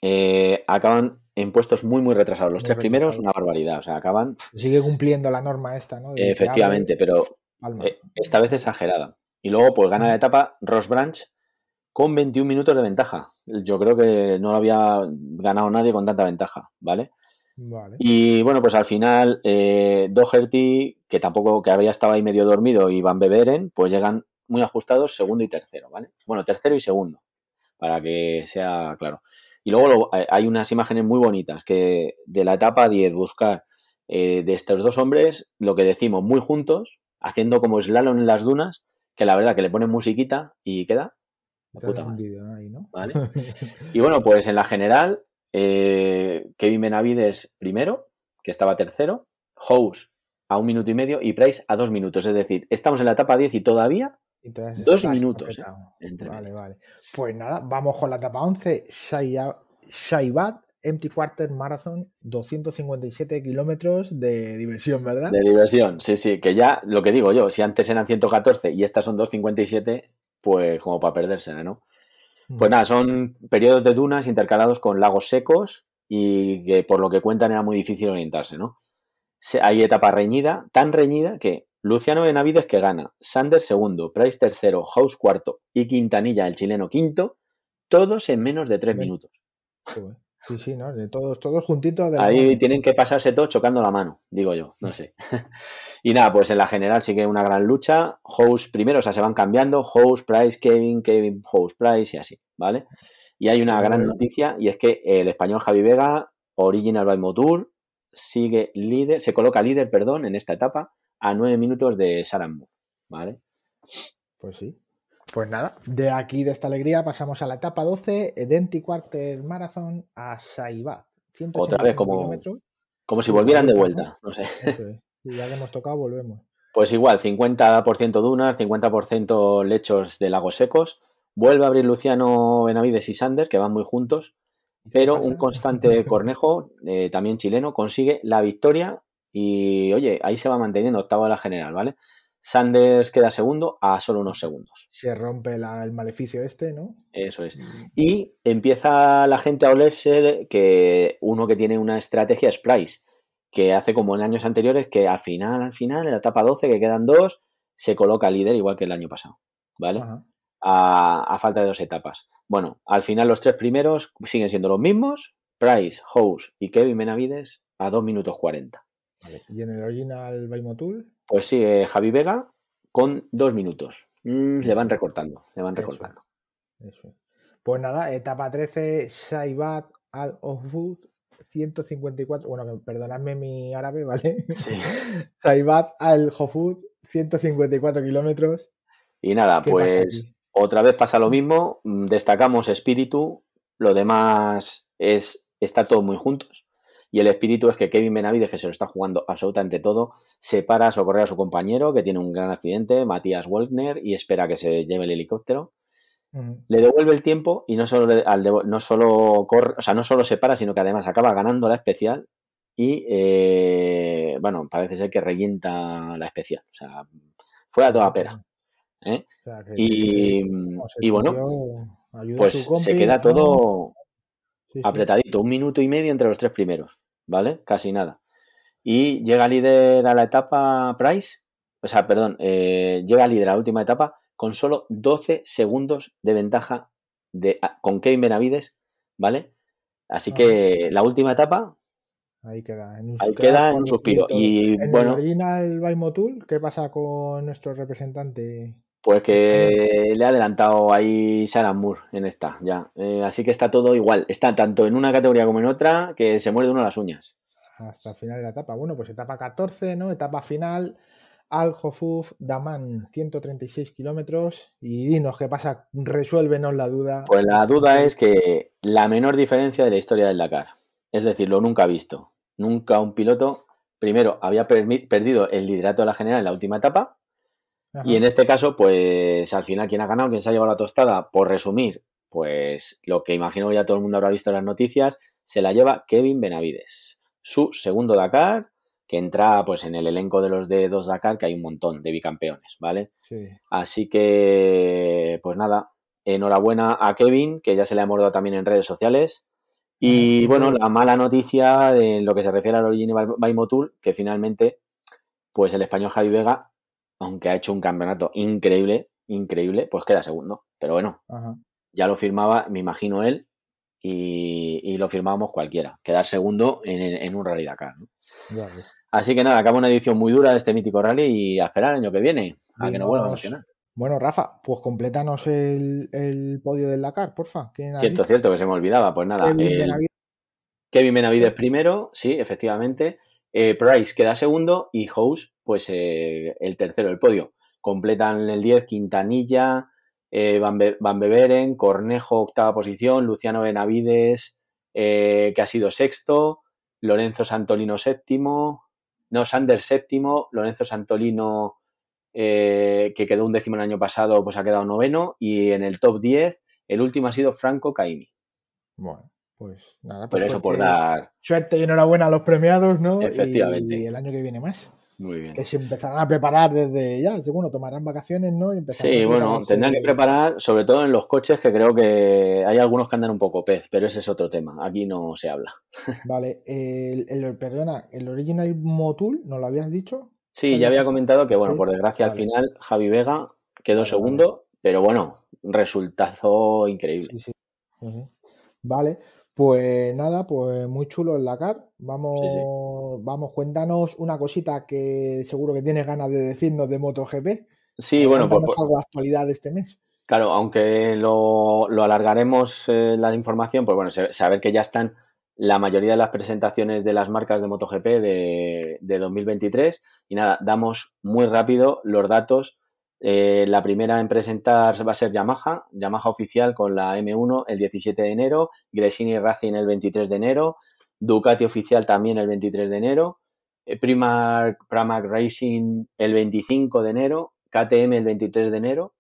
eh, acaban en puestos muy, muy retrasados. Los Muy tres primeros, una barbaridad. O sea, acaban, Sigue cumpliendo la norma esta, ¿no? De efectivamente, abre, pero eh, esta vez exagerada. Y luego, pues gana la etapa Ross Branch con 21 minutos de ventaja. Yo creo que no lo había ganado nadie con tanta ventaja, ¿vale? Vale. Y bueno, pues al final eh, Doherty, que tampoco, que había estado ahí medio dormido, y Van Beveren, pues llegan muy ajustados segundo y tercero, ¿vale? Bueno, tercero y segundo, para que sea claro. Y luego lo- hay unas imágenes muy bonitas que de la etapa 10 buscar eh, de estos dos hombres, lo que decimos, muy juntos, haciendo como slalom en las dunas, que la verdad que le ponen musiquita y queda. Y bueno, pues en la general, eh, Kevin Benavides primero, que estaba tercero, House a un minuto y medio y Price a dos minutos. Es decir, estamos en la etapa 10 y todavía Dos minutos, ¿eh? Vale, vale. Pues nada, vamos con la etapa 11. Shaya- Shaibat Empty Quarter Marathon, 257 kilómetros de diversión, ¿verdad? de diversión. Sí, sí, que ya lo que digo yo, si antes eran 114 y estas son 257, pues como para perderse, ¿no? Pues nada, son periodos de dunas intercalados con lagos secos y que por lo que cuentan era muy difícil orientarse, ¿no? Hay etapa reñida, tan reñida que Luciano Benavides que gana, Sanders segundo, Price tercero, House cuarto y Quintanilla, el chileno quinto, todos en menos de tres minutos. Joder. Sí, sí, ¿no? De todos, todos juntitos. de Ahí tienen que pasarse todos chocando la mano, digo yo, no sé. y nada, pues en la general sigue una gran lucha. House primero, o sea, se van cambiando. House, Price, Kevin, Kevin, House, Price y así, ¿vale? Y hay una gran noticia y es que el español Javi Vega, Original by Motur, sigue líder, se coloca líder, perdón, en esta etapa a nueve minutos de Saran ¿vale? Pues sí. Pues nada, de aquí, de esta alegría, pasamos a la etapa 12, Empty Quarter Marathon a Shaibat. Otra vez 185 como-. Como si volvieran de vuelta, no sé. Eso es. Y ya que hemos tocado, volvemos. Pues igual, 50% dunas, 50% lechos de lagos secos. Vuelve a abrir Luciano Benavides y Sanders, que van muy juntos, ¿Y qué pero un constante Cornejo, eh, también chileno, consigue la victoria y, oye, ahí se va manteniendo octavo de la general, ¿vale? Sanders queda segundo a solo unos segundos. Se rompe la- el maleficio este, ¿no? Eso es. Y empieza la gente a olerse que uno que tiene una estrategia es Price, que hace como en años anteriores que al final, al final, en la etapa 12, que quedan dos, se coloca líder igual que el año pasado, ¿vale? A, a falta de dos etapas. Bueno, al final los tres primeros siguen siendo los mismos, Price, House y Kevin Benavides a 2 minutos 40. Vale. Y en el original by Motul, Pues sigue Javi Vega con dos minutos. Mm, le van recortando, le van Eso. recortando. eso. es. Pues nada, etapa 13, Shaibat al Ofud, 154. Bueno, perdonadme mi árabe, ¿vale? Sí. Shaibat al Hofud, 154 kilómetros. Y nada, ¿Qué pasa pues otra vez pasa lo mismo. mm, Destacamos espíritu. Lo demás es está todo muy juntos. Y el espíritu es que Kevin Benavides, que se lo está jugando absolutamente todo, se para a socorrer a su compañero, que tiene un gran accidente, Matías Wolkner, y espera que se lleve el helicóptero. Le devuelve el tiempo y no solo, le- al devo- no solo corre, o sea, no solo se para, sino que además acaba ganando la especial. Y eh, bueno, parece ser que revienta la especial. O sea, fue a toda pera. ¿eh? O sea, que- Y, el y bueno, pues se queda todo Sí, sí. apretadito, un minuto y medio entre los tres primeros, ¿vale? Casi nada. Y llega líder a la etapa Price, o sea, perdón, eh, llega líder a la última etapa con solo 12 segundos de ventaja de, a- con Kevin Benavides, ¿vale? Así Ah. que la última etapa, Ahí queda. En un, ahí queda en un suspiro. Y En bueno, el original by Motul, ¿qué pasa con nuestro representante? Pues que le ha adelantado ahí Sarah Moore en esta, ya. Eh, así que está todo igual. Está tanto en una categoría como en otra que se muerde uno las uñas. hasta el final de la etapa. Bueno, pues etapa 14, ¿no? Etapa final. Al Hofuf Daman, 136 kilómetros. Y dinos qué pasa, resuélvenos la duda. Pues la duda es que la menor diferencia de la historia del Dakar. Es decir, lo nunca visto. Nunca un piloto, primero, había perdido el liderato de la general en la última etapa. Ajá. Y en este caso, pues al final, ¿quién ha ganado? ¿Quién se ha llevado la tostada? Por resumir, pues lo que imagino que ya todo el mundo habrá visto en las noticias, se la lleva Kevin Benavides. Su segundo Dakar, que entra pues en el elenco de los de dos Dakar, que hay un montón de bicampeones, ¿vale? Sí. Así que, pues nada, enhorabuena a Kevin, que ya se le ha mordado también en redes sociales. Y bueno, la mala noticia en lo que se refiere al Origin by Motul, que finalmente, pues el español Javi Vega, aunque ha hecho un campeonato increíble, increíble, pues queda segundo. Pero bueno, Ajá. ya lo firmaba, me imagino él, y, lo firmábamos cualquiera, quedar segundo en, un Rally Dakar. Así que nada, acaba una edición muy dura de este mítico rally y a esperar el año que viene, a que no vuelva a emocionar. Bueno, Rafa, pues complétanos el, podio del Dakar, porfa. Cierto, cierto, que se me olvidaba. Pues nada, Kevin Benavides, primero, sí, efectivamente. Eh, Price queda segundo y House, pues eh, el tercero del podio. Completan el 10 Quintanilla, eh, Van, Beveren, Cornejo, octava posición, Luciano Benavides, que ha sido sexto, Lorenzo Santolino séptimo, no, Sanders séptimo, Lorenzo Santolino que quedó un décimo el año pasado, pues ha quedado noveno. Y en el top 10, el último ha sido Franco Caimi. Bueno, pues nada. Pues Pero eso por dar. Suerte y enhorabuena a los premiados, ¿no? Efectivamente. Y, el año que viene más. Muy bien. Que se empezarán a preparar desde ya, bueno, tomarán vacaciones, ¿no? sí, bueno, tendrán que preparar, sobre todo en los coches, que creo que hay algunos que andan un poco pez, pero ese es otro tema. Aquí no se habla. Vale, el, perdona, el Original Motul, ¿no lo habías dicho? Sí, ya había comentado que, bueno, por desgracia al final Javi Vega quedó segundo, pero bueno, resultado increíble. Sí, sí. Vale, pues nada, pues muy chulo el Dakar. Vamos, vamos, cuéntanos una cosita que seguro que tienes ganas de decirnos de MotoGP. Sí, bueno, pues, pues algo de actualidad de este mes. Claro, aunque lo, alargaremos eh, la información, pues bueno, saber que ya están la mayoría de las presentaciones de las marcas de MotoGP de, 2023. Y nada, damos muy rápido los datos. Eh, la primera en presentar va a ser Yamaha, Yamaha oficial con la M1 el 17 de enero, Gresini Racing el 23 de enero, Ducati oficial también el 23 de enero, eh, Primark, Pramac Racing el 25 de enero, KTM el 23 de enero,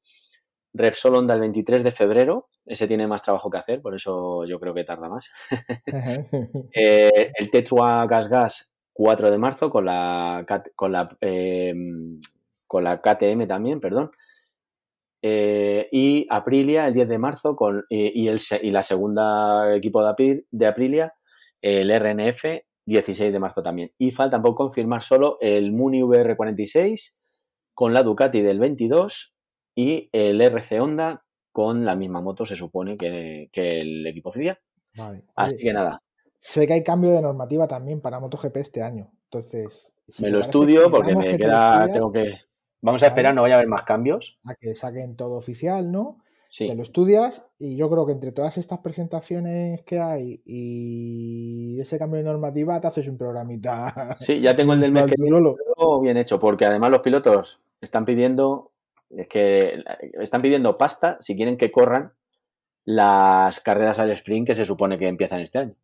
Repsol Honda el 23 de febrero, ese tiene más trabajo que hacer, por eso yo creo que tarda más. Eh, el Tetrua Gas Gas 4 de marzo con la, con la, con la KTM también, perdón. Eh, y Aprilia el 10 de marzo con, y, el, y la segunda equipo de, de Aprilia, el RNF 16 de marzo también. Y falta por confirmar solo el Muni VR46 con la Ducati del 22 y el RC Honda con la misma moto, se supone que, el equipo oficial. Así que nada. Sé que hay cambio de normativa también para MotoGP este año. Entonces. me lo estudio porque me queda. tengo que. Vamos a esperar, no vaya a haber más cambios. A que saquen todo oficial, ¿no? Sí. Te lo estudias y yo creo que entre todas estas presentaciones que hay y ese cambio de normativa te haces un programita. Sí, ya tengo el del mes que bien hecho, porque además los pilotos están pidiendo es que están pidiendo pasta si quieren que corran las carreras al sprint que se supone que empiezan este año.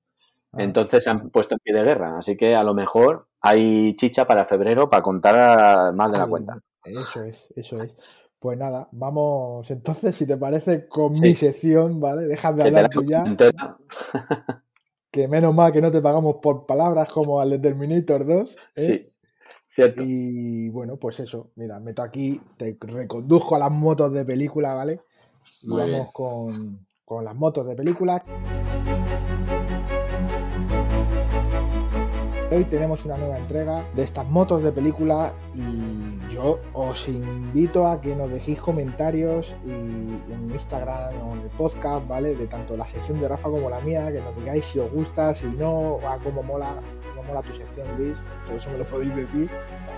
Ah. Entonces se han puesto en pie de guerra. Así que a lo mejor hay chicha para febrero para contar más de la cuenta. Eso es, eso es. Pues nada, vamos entonces, si te parece, con mi sección, ¿vale? Deja de hablar tú ya. que menos mal que no te pagamos por palabras como al de Terminator 2. ¿eh? Sí. Y bueno, pues eso, mira, meto aquí, te reconduzco a las motos de película, ¿vale? Y vamos con, con las motos de película. Hoy tenemos una nueva entrega de estas motos de película y yo os invito a que nos dejéis comentarios y en Instagram o en el podcast, ¿vale? De tanto la sección de Rafa como la mía, que nos digáis si os gusta, si no, a cómo mola, cómo mola tu sección, Luis, todo eso me lo podéis decir,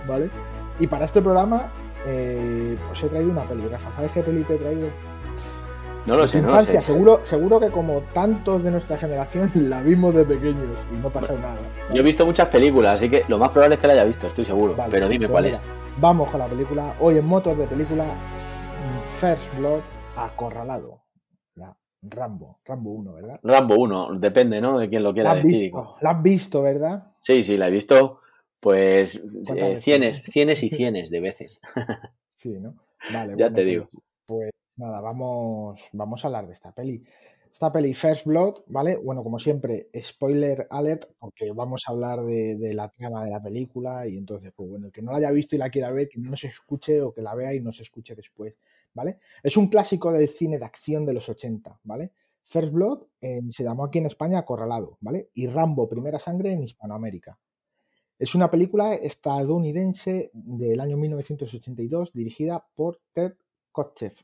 ¿vale? Y para este programa, eh, pues he traído una peli, Rafa, ¿sabes qué peli te he traído? No lo sé, infancia, Seguro, seguro que como tantos de nuestra generación la vimos de pequeños y no pasa nada. Yo he visto muchas películas, así que lo más probable es que la haya visto, estoy seguro. pero dime pues cuál es. Vamos con la película. Hoy en motos de película First Blood Acorralado. Rambo, Rambo 1, ¿verdad? Rambo 1, depende, ¿no? De quién lo quiera decir. la has visto, ¿verdad? Sí, sí, la he visto, pues, eh, cienes, cienes y cienes de veces. sí, ¿no? Vale, ya te digo. Pues, nada, vamos, vamos a hablar de esta peli. Esta peli First Blood, ¿vale? Bueno, como siempre, spoiler alert, porque vamos a hablar de, la trama de la película y entonces, pues bueno, el que no la haya visto y la quiera ver, que no se escuche o que la vea y no se escuche después, ¿vale? Es un clásico del cine de acción de los 80, ¿vale? First Blood se llamó aquí en España Acorralado, ¿vale? Y Rambo, Primera Sangre en Hispanoamérica. Es una película estadounidense del año 1982 dirigida por Ted Kotcheff,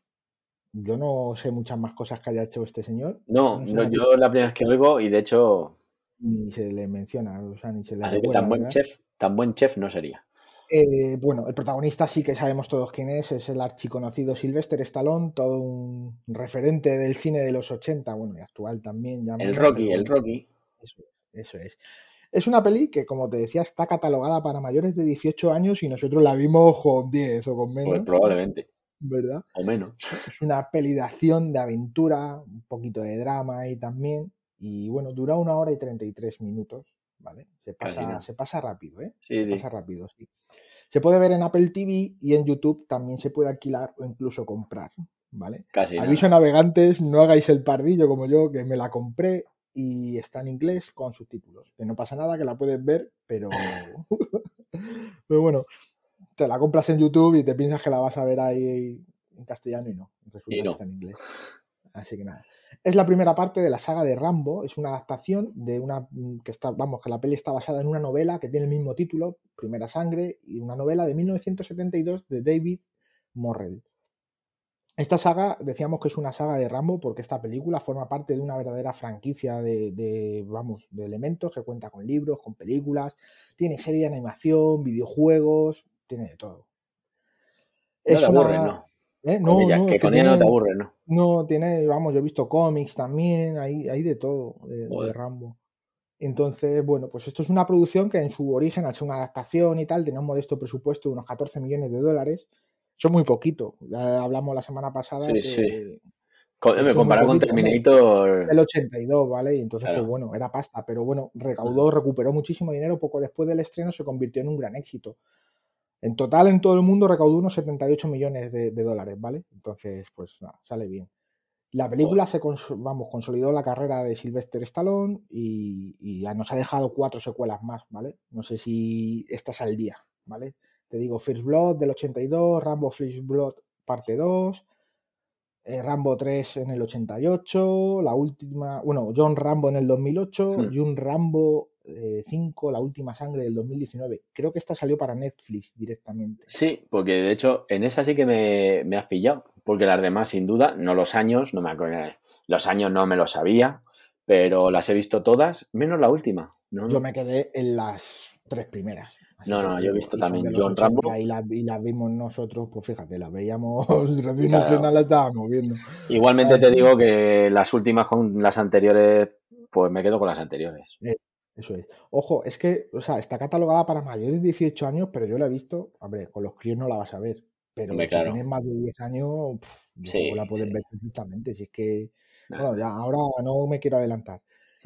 Yo no sé muchas más cosas que haya hecho este señor. No, yo la primera vez que oigo y de hecho... Ni se le menciona, o sea, ni se le Así que tan buen, chef, tan buen chef no sería. Eh, bueno, el protagonista sí que sabemos todos quién es, es el archiconocido Sylvester Stallone, todo un referente del cine de los 80, bueno, y actual también. el Rocky, el Rocky. Eso es, eso es. Es una peli que, como te decía, está catalogada para mayores de 18 años y nosotros la vimos con 10 o con menos. Pues probablemente. ¿Verdad? O menos. Es una peli de acción, de aventura, un poquito de drama ahí también. Y bueno, dura una hora y 33 minutos, ¿vale? Se pasa, se pasa rápido, ¿eh? Sí, se pasa rápido, sí. Se puede ver en Apple TV y en YouTube también se puede alquilar o incluso comprar, ¿vale? Casi. Aviso navegantes, no hagáis el pardillo como yo, que me la compré y está en inglés con subtítulos. Que no pasa nada, que la puedes ver, pero. pero bueno, te la compras en YouTube y te piensas que la vas a ver ahí en castellano y no. Resulta que está en inglés. Así que nada. Es la primera parte de la saga de Rambo. Es una adaptación de una que está, vamos, que la peli está basada en una novela que tiene el mismo título, Primera Sangre, y una novela de 1972 de David Morrell. Esta saga, decíamos que es una saga de Rambo porque esta película forma parte de una verdadera franquicia de, vamos, de elementos que cuenta con libros, con películas, tiene serie de animación, videojuegos, tiene de todo. No te aburre, ¿no? ¿Eh? No, no, que con ella no te aburre, ¿no? No, tiene, vamos, yo he visto cómics también, hay, hay de todo de, de, Rambo. Entonces, bueno, pues esto es una producción que en su origen, al ser una adaptación y tal, tenía un modesto presupuesto de unos 14 millones de dólares son muy poquito. Ya hablamos la semana pasada. Sí, sí. Me comparado con Terminator. El 82, ¿vale? Y entonces, pues bueno, era pasta. Pero bueno, recaudó, recuperó muchísimo dinero. Poco después del estreno se convirtió en un gran éxito. En total, en todo el mundo recaudó unos 78 millones de, dólares, ¿vale? Entonces, pues nada, sale bien. La película se vamos, consolidó la carrera de Sylvester Stallone y, y, ya nos ha dejado cuatro secuelas más, ¿vale? No sé si estás al día, ¿vale? Te digo, First Blood del 82, Rambo First Blood parte 2, eh, Rambo 3 en el 88, la última, bueno, John Rambo en el 2008 hmm. y un Rambo 5, eh, la última sangre del 2019. Creo que esta salió para Netflix directamente. Sí, porque de hecho en esa sí que me, me has pillado, porque las demás sin duda, no los años, no me acuerdo, los años no me lo sabía, pero las he visto todas, menos la última. Yo me quedé en las tres primeras. no, no, yo he visto también John Rambo. Y las la vimos nosotros, pues fíjate, las veíamos recién claro. la estábamos viendo. Igualmente te digo que las últimas con las anteriores, pues me quedo con las anteriores. Eh, eso es. Ojo, es que, o sea, está catalogada para mayores de 18 años, pero yo la he visto, hombre, con los críos no la vas a ver. Pero si tienes más de 10 años, la puedes ver perfectamente. Si es que, bueno, ya ahora no me quiero adelantar.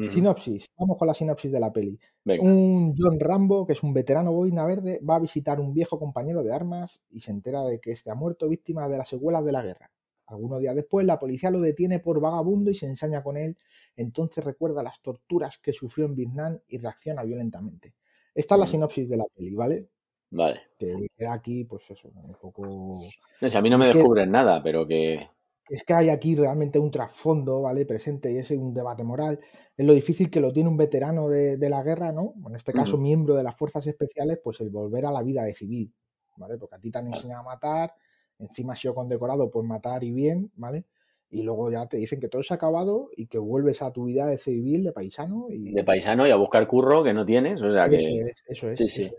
Sinopsis. Vamos con la sinopsis de la peli. Un John Rambo, que es un veterano boina verde, va a visitar un viejo compañero de armas y se entera de que este ha muerto víctima de las secuelas de la guerra. Algunos días después, la policía lo detiene por vagabundo y se ensaña con él. Entonces recuerda las torturas que sufrió en Vietnam y reacciona violentamente. Esta es la sinopsis de la peli, ¿vale? Vale. Que queda aquí, pues eso, un poco. No sé, a mí no me descubren nada, pero que es que hay aquí realmente un trasfondo, ¿vale? Presente y es un debate moral. Es lo difícil que lo tiene un veterano de, la guerra, ¿no? En este caso, miembro de las fuerzas especiales, pues el volver a la vida de civil, ¿vale? Porque a ti te han enseñado a matar, encima has sido condecorado por matar y bien, ¿vale? Y luego ya te dicen que todo se ha acabado y que vuelves a tu vida de civil, de paisano. Y... De paisano y a buscar curro que no tienes, o sea que... Eso es, eso es. Sí, sí.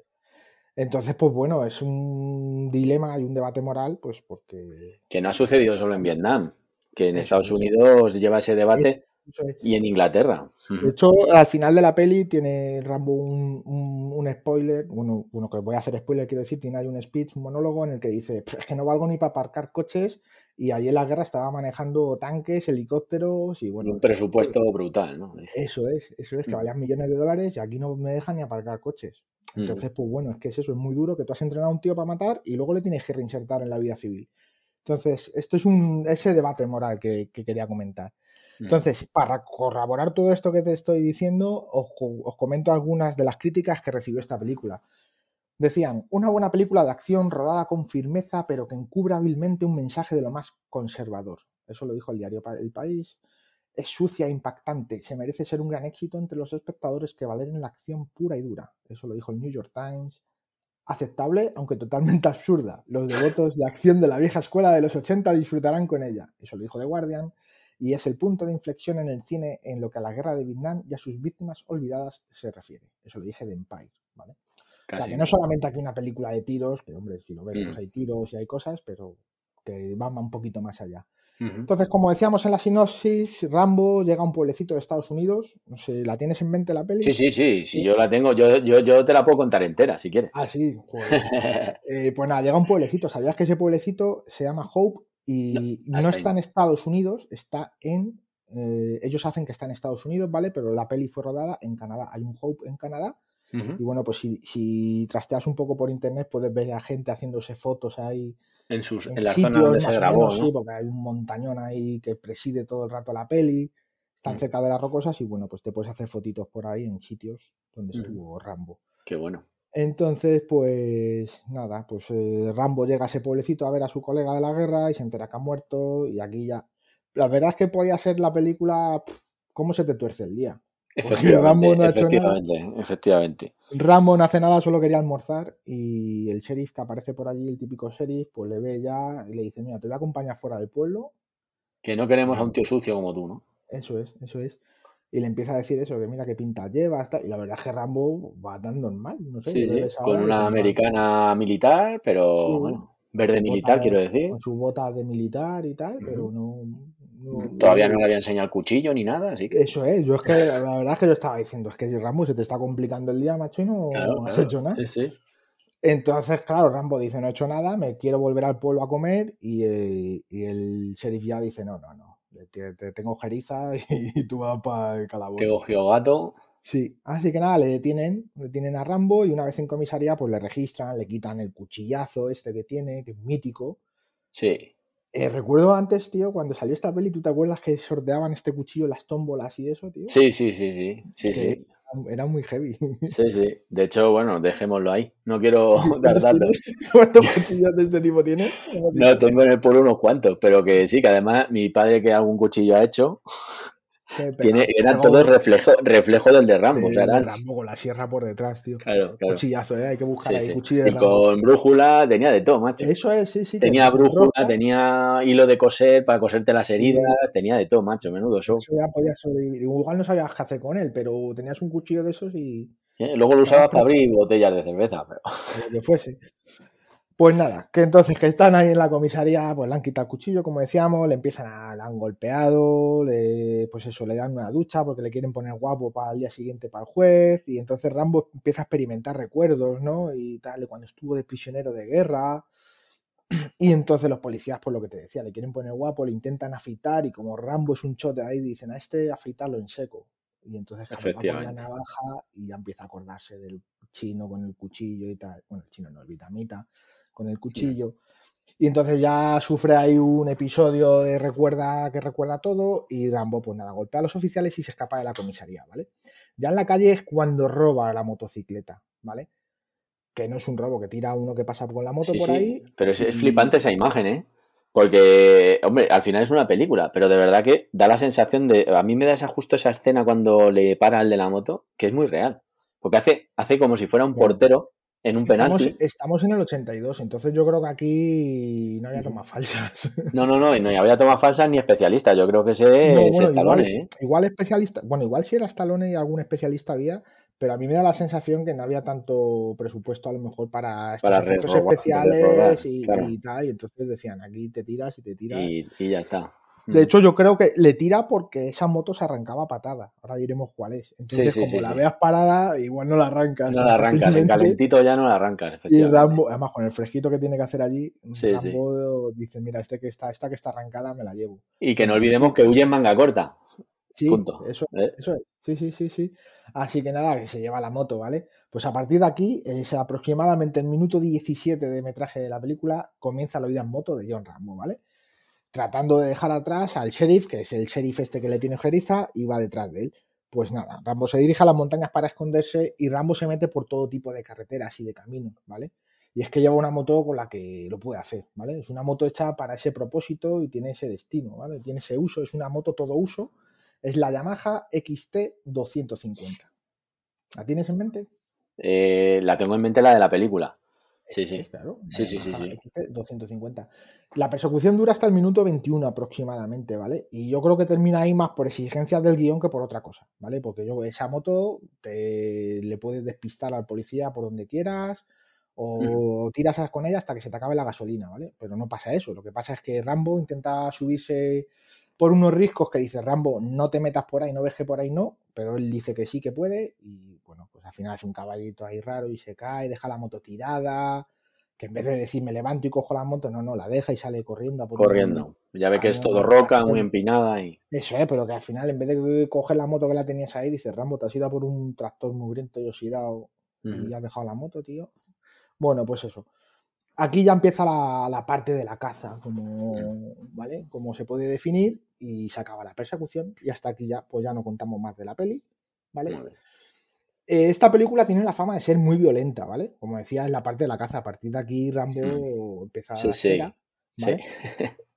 Entonces, pues bueno, es un dilema y un debate moral, pues porque... Que no ha sucedido solo en Vietnam, que en Estados Unidos lleva ese debate y en Inglaterra. De hecho, al final de la peli tiene Rambo un, un, spoiler, bueno, bueno, que voy a hacer spoiler, quiero decir, tiene ahí un speech, un monólogo en el que dice, es que no valgo ni para aparcar coches y allí en la guerra estaba manejando tanques, helicópteros y bueno. Un presupuesto brutal, ¿no? Eso es, eso es, que valían millones de dólares y aquí no me dejan ni aparcar coches. Entonces, pues bueno, es que es eso, es muy duro que tú has entrenado a un tío para matar y luego le tienes que reinsertar en la vida civil. Entonces, esto es un, ese debate moral que, quería comentar. Entonces, para corroborar todo esto que te estoy diciendo, os, comento algunas de las críticas que recibió esta película. Decían, una buena película de acción rodada con firmeza, pero que encubre hábilmente un mensaje de lo más conservador. Eso lo dijo el diario El País es sucia e impactante. Se merece ser un gran éxito entre los espectadores que valeren la acción pura y dura. Eso lo dijo el New York Times. aceptable, aunque totalmente absurda. Los devotos de acción de la vieja escuela de los 80 disfrutarán con ella. Eso lo dijo The Guardian. Y es el punto de inflexión en el cine en lo que a la guerra de Vietnam y a sus víctimas olvidadas se refiere. Eso lo dije de Empire, ¿vale? O sea, Casi. que no solamente aquí una película de tiros, que hombre, si lo ves, pues Mm. hay tiros y hay cosas, pero que van un poquito más allá. Entonces, como decíamos en la sinopsis, Rambo llega a un pueblecito de Estados Unidos. No sé, ¿la tienes en mente la peli? Sí, sí, sí, si yo la tengo, yo, yo, yo te la puedo contar entera, si quieres. Ah, sí, joder. Eh, pues nada, llega a un pueblecito. ¿Sabías que ese pueblecito se llama Hope y No, no, hasta ahí está en. Estados Unidos, está en. eh, ellos hacen que está en Estados Unidos, ¿vale? Pero la peli fue rodada en Canadá. Hay un Hope en Canadá. Y bueno, pues si, si trasteas un poco por internet, puedes ver a gente haciéndose fotos ahí En, sus, en en la zona donde se grabó, menos, ¿no? sí, porque hay un montañón ahí que preside todo el rato la peli. Están Mm. cerca de las rocosas y bueno, pues te puedes hacer fotitos por ahí en sitios donde estuvo Rambo. Qué bueno. Entonces, pues nada, pues eh, Rambo llega a ese pueblecito a ver a su colega de la guerra y se entera que ha muerto y aquí ya... La verdad es que podía ser la película... pff, ¿Cómo se te tuerce el día? Porque Rambo no ha hecho nada. efectivamente, efectivamente. Rambo no hace nada, solo quería almorzar y el sheriff que aparece por allí, el típico sheriff, pues le ve ya y le dice, mira, te voy a acompañar fuera del pueblo. Que no queremos a un tío sucio como tú, ¿no? Eso es, eso es. Y le empieza a decir eso, que mira qué pinta lleva, y la verdad es que Rambo va tan normal, no sé. Sí, sí, con una dices, "Va, americana militar, pero Sí. bueno, verde militar, quiero decir. Con su bota de militar y tal, pero no... no- Todavía no le había enseñado el cuchillo ni nada, así que. Eso es, yo es que la verdad es que yo estaba diciendo, es que Rambo se te está complicando el día, macho, y no Claro, has claro. hecho nada. Sí, sí. Entonces, claro, Rambo dice, no he hecho nada, me quiero volver al pueblo a comer y, eh, y el sheriff ya dice, no, no, no, te, te tengo jeriza y, tú vas para el calabozo. Te cogió gato. Sí, así que nada, le detienen, le detienen a Rambo y una vez en comisaría pues le registran, le quitan el cuchillazo este que tiene, que es mítico. Sí. Eh, recuerdo antes, tío, cuando salió esta peli, ¿tú te acuerdas que sorteaban este cuchillo, las tómbolas y eso, tío? Sí, sí, sí, sí. Sí, Que sí. Era, muy heavy. Sí, sí. De hecho, bueno, dejémoslo ahí. No quiero dar ¿Cuántos datos. ¿Cuántos cuchillos de este tipo tienes? No, tengo en el pueblo unos cuantos, pero que sí, que además mi padre que algún cuchillo ha hecho, tiene, todos un- reflejo, reflejo del de Rambo. o sea, de Rambo con la sierra por detrás, tío. Claro, claro. Cuchillazo, ¿eh? Hay que buscar Sí, ahí sí. cuchillo de Y Rambo. con brújula tenía de todo, macho. Eso es, sí, sí. Tenía brújula, tenía hilo de coser para coserte las Sí. heridas, tenía de todo, macho, menudo show. Eso ya podías sobrevivir. Igual no sabías qué hacer con él, pero tenías un cuchillo de esos y. Luego lo usabas para abrir botellas de cerveza, pero lo que fuese. Pues nada, que entonces que están ahí en la comisaría, pues le han quitado el cuchillo, como decíamos, le empiezan a, le han golpeado, le- pues eso, le dan una ducha porque le quieren poner guapo para el día siguiente para el juez, y entonces Rambo empieza a experimentar recuerdos, ¿no? Y tal, y cuando estuvo de prisionero de guerra, y entonces los policías, pues lo que te decía, le quieren poner guapo, le intentan afitar, y como Rambo es un chote ahí, dicen, a este afitarlo en seco. Y entonces con la navaja y ya empieza a acordarse del chino con el cuchillo y tal. Bueno, el chino no, el vitamita con el cuchillo. Y entonces ya sufre ahí un episodio de recuerda que recuerda todo y Rambo pues nada, golpea a los oficiales y se escapa de la comisaría, ¿vale? Ya en la calle es cuando roba la motocicleta, ¿vale? Que no es un robo, que tira a uno que pasa con la moto sí, por sí. ahí. Pero es, es flipante esa imagen, ¿eh? Porque, hombre, al final es una película, pero de verdad que da la sensación de. A mí me da esa, justo esa escena cuando le para al de la moto, que es muy real. Porque hace, hace como si fuera un portero en un Estamos, penalti. estamos en el 82, entonces yo creo que aquí no había tomas falsas. No, no, no, y no había tomas falsas ni especialistas. Yo creo que ese No, es Stallone, igual, ¿eh? igual especialista, bueno, igual si era Stallone y algún especialista había, pero a mí me da la sensación que no había tanto presupuesto a lo mejor para estos Para efectos especiales y, claro. y tal, y entonces decían, aquí te tiras y te tiras. Y, y ya está. De Mm. hecho, yo creo que le tira porque esa moto se arrancaba patada. Ahora diremos cuál es. Entonces, sí, como sí, la veas parada, igual no la arrancas. no la arrancas, en fácilmente. calentito ya no la arrancas, Y. Rambo, además con el fresquito que tiene que hacer allí. Rambo dice, mira, este que está, esta que está arrancada me la llevo. Y que no olvidemos que huye en manga corta. Sí, Punto. eso ¿eh? Eso es. Sí, sí, sí, sí. Así que nada, que se lleva la moto, ¿vale? Pues a partir de aquí, es aproximadamente el minuto 17 de metraje de la película, comienza la vida en moto de John Rambo, ¿vale? Tratando de dejar atrás al sheriff, que es el sheriff este que le tiene jeriza, y va detrás de él. Pues nada, Rambo se dirige a las montañas para esconderse y Rambo se mete por todo tipo de carreteras y de caminos, ¿vale? Y es que lleva una moto con la que lo puede hacer, ¿vale? Es una moto hecha para ese propósito y tiene ese destino, ¿vale? Tiene ese uso, es una moto todo uso es la Yamaha XT250. ¿La tienes en mente? Eh, la tengo en mente la de la película. Sí, sí. Claro. Sí, sí, sí, sí. XT 250. La persecución dura hasta el minuto 21 aproximadamente, ¿vale? Y yo creo que termina ahí más por exigencias del guion que por otra cosa, ¿vale? Porque yo esa moto te, le puedes despistar al policía por donde quieras o tiras con ella hasta que se te acabe la gasolina, ¿vale? Pero no pasa eso. Lo que pasa es que Rambo intenta subirse por unos riscos que dice Rambo, no te metas por ahí, no ves que por ahí no, pero él dice que sí que puede y bueno, pues al final hace un caballito ahí raro y se cae, deja la moto tirada, que en vez de decir me levanto y cojo la moto, no, no, la deja y sale corriendo. A por un- Corriendo. Ya ve que es todo roca, muy empinada y. Eso es, pero que al final en vez de coger la moto que la tenías ahí, dice Rambo, te has ido por un tractor mugriento y oxidado y Ujú. has dejado la moto, tío. Bueno, pues eso. Aquí ya empieza la, la parte de la caza, como, ¿vale? Como se puede definir, y se acaba la persecución. Y hasta aquí ya, pues ya no contamos más de la peli, ¿vale? Eh, esta película tiene la fama de ser muy violenta, ¿vale? Como decía, en la parte de la caza. A partir de aquí, Rambo empieza Sí, la sí. ¿vale? Sí.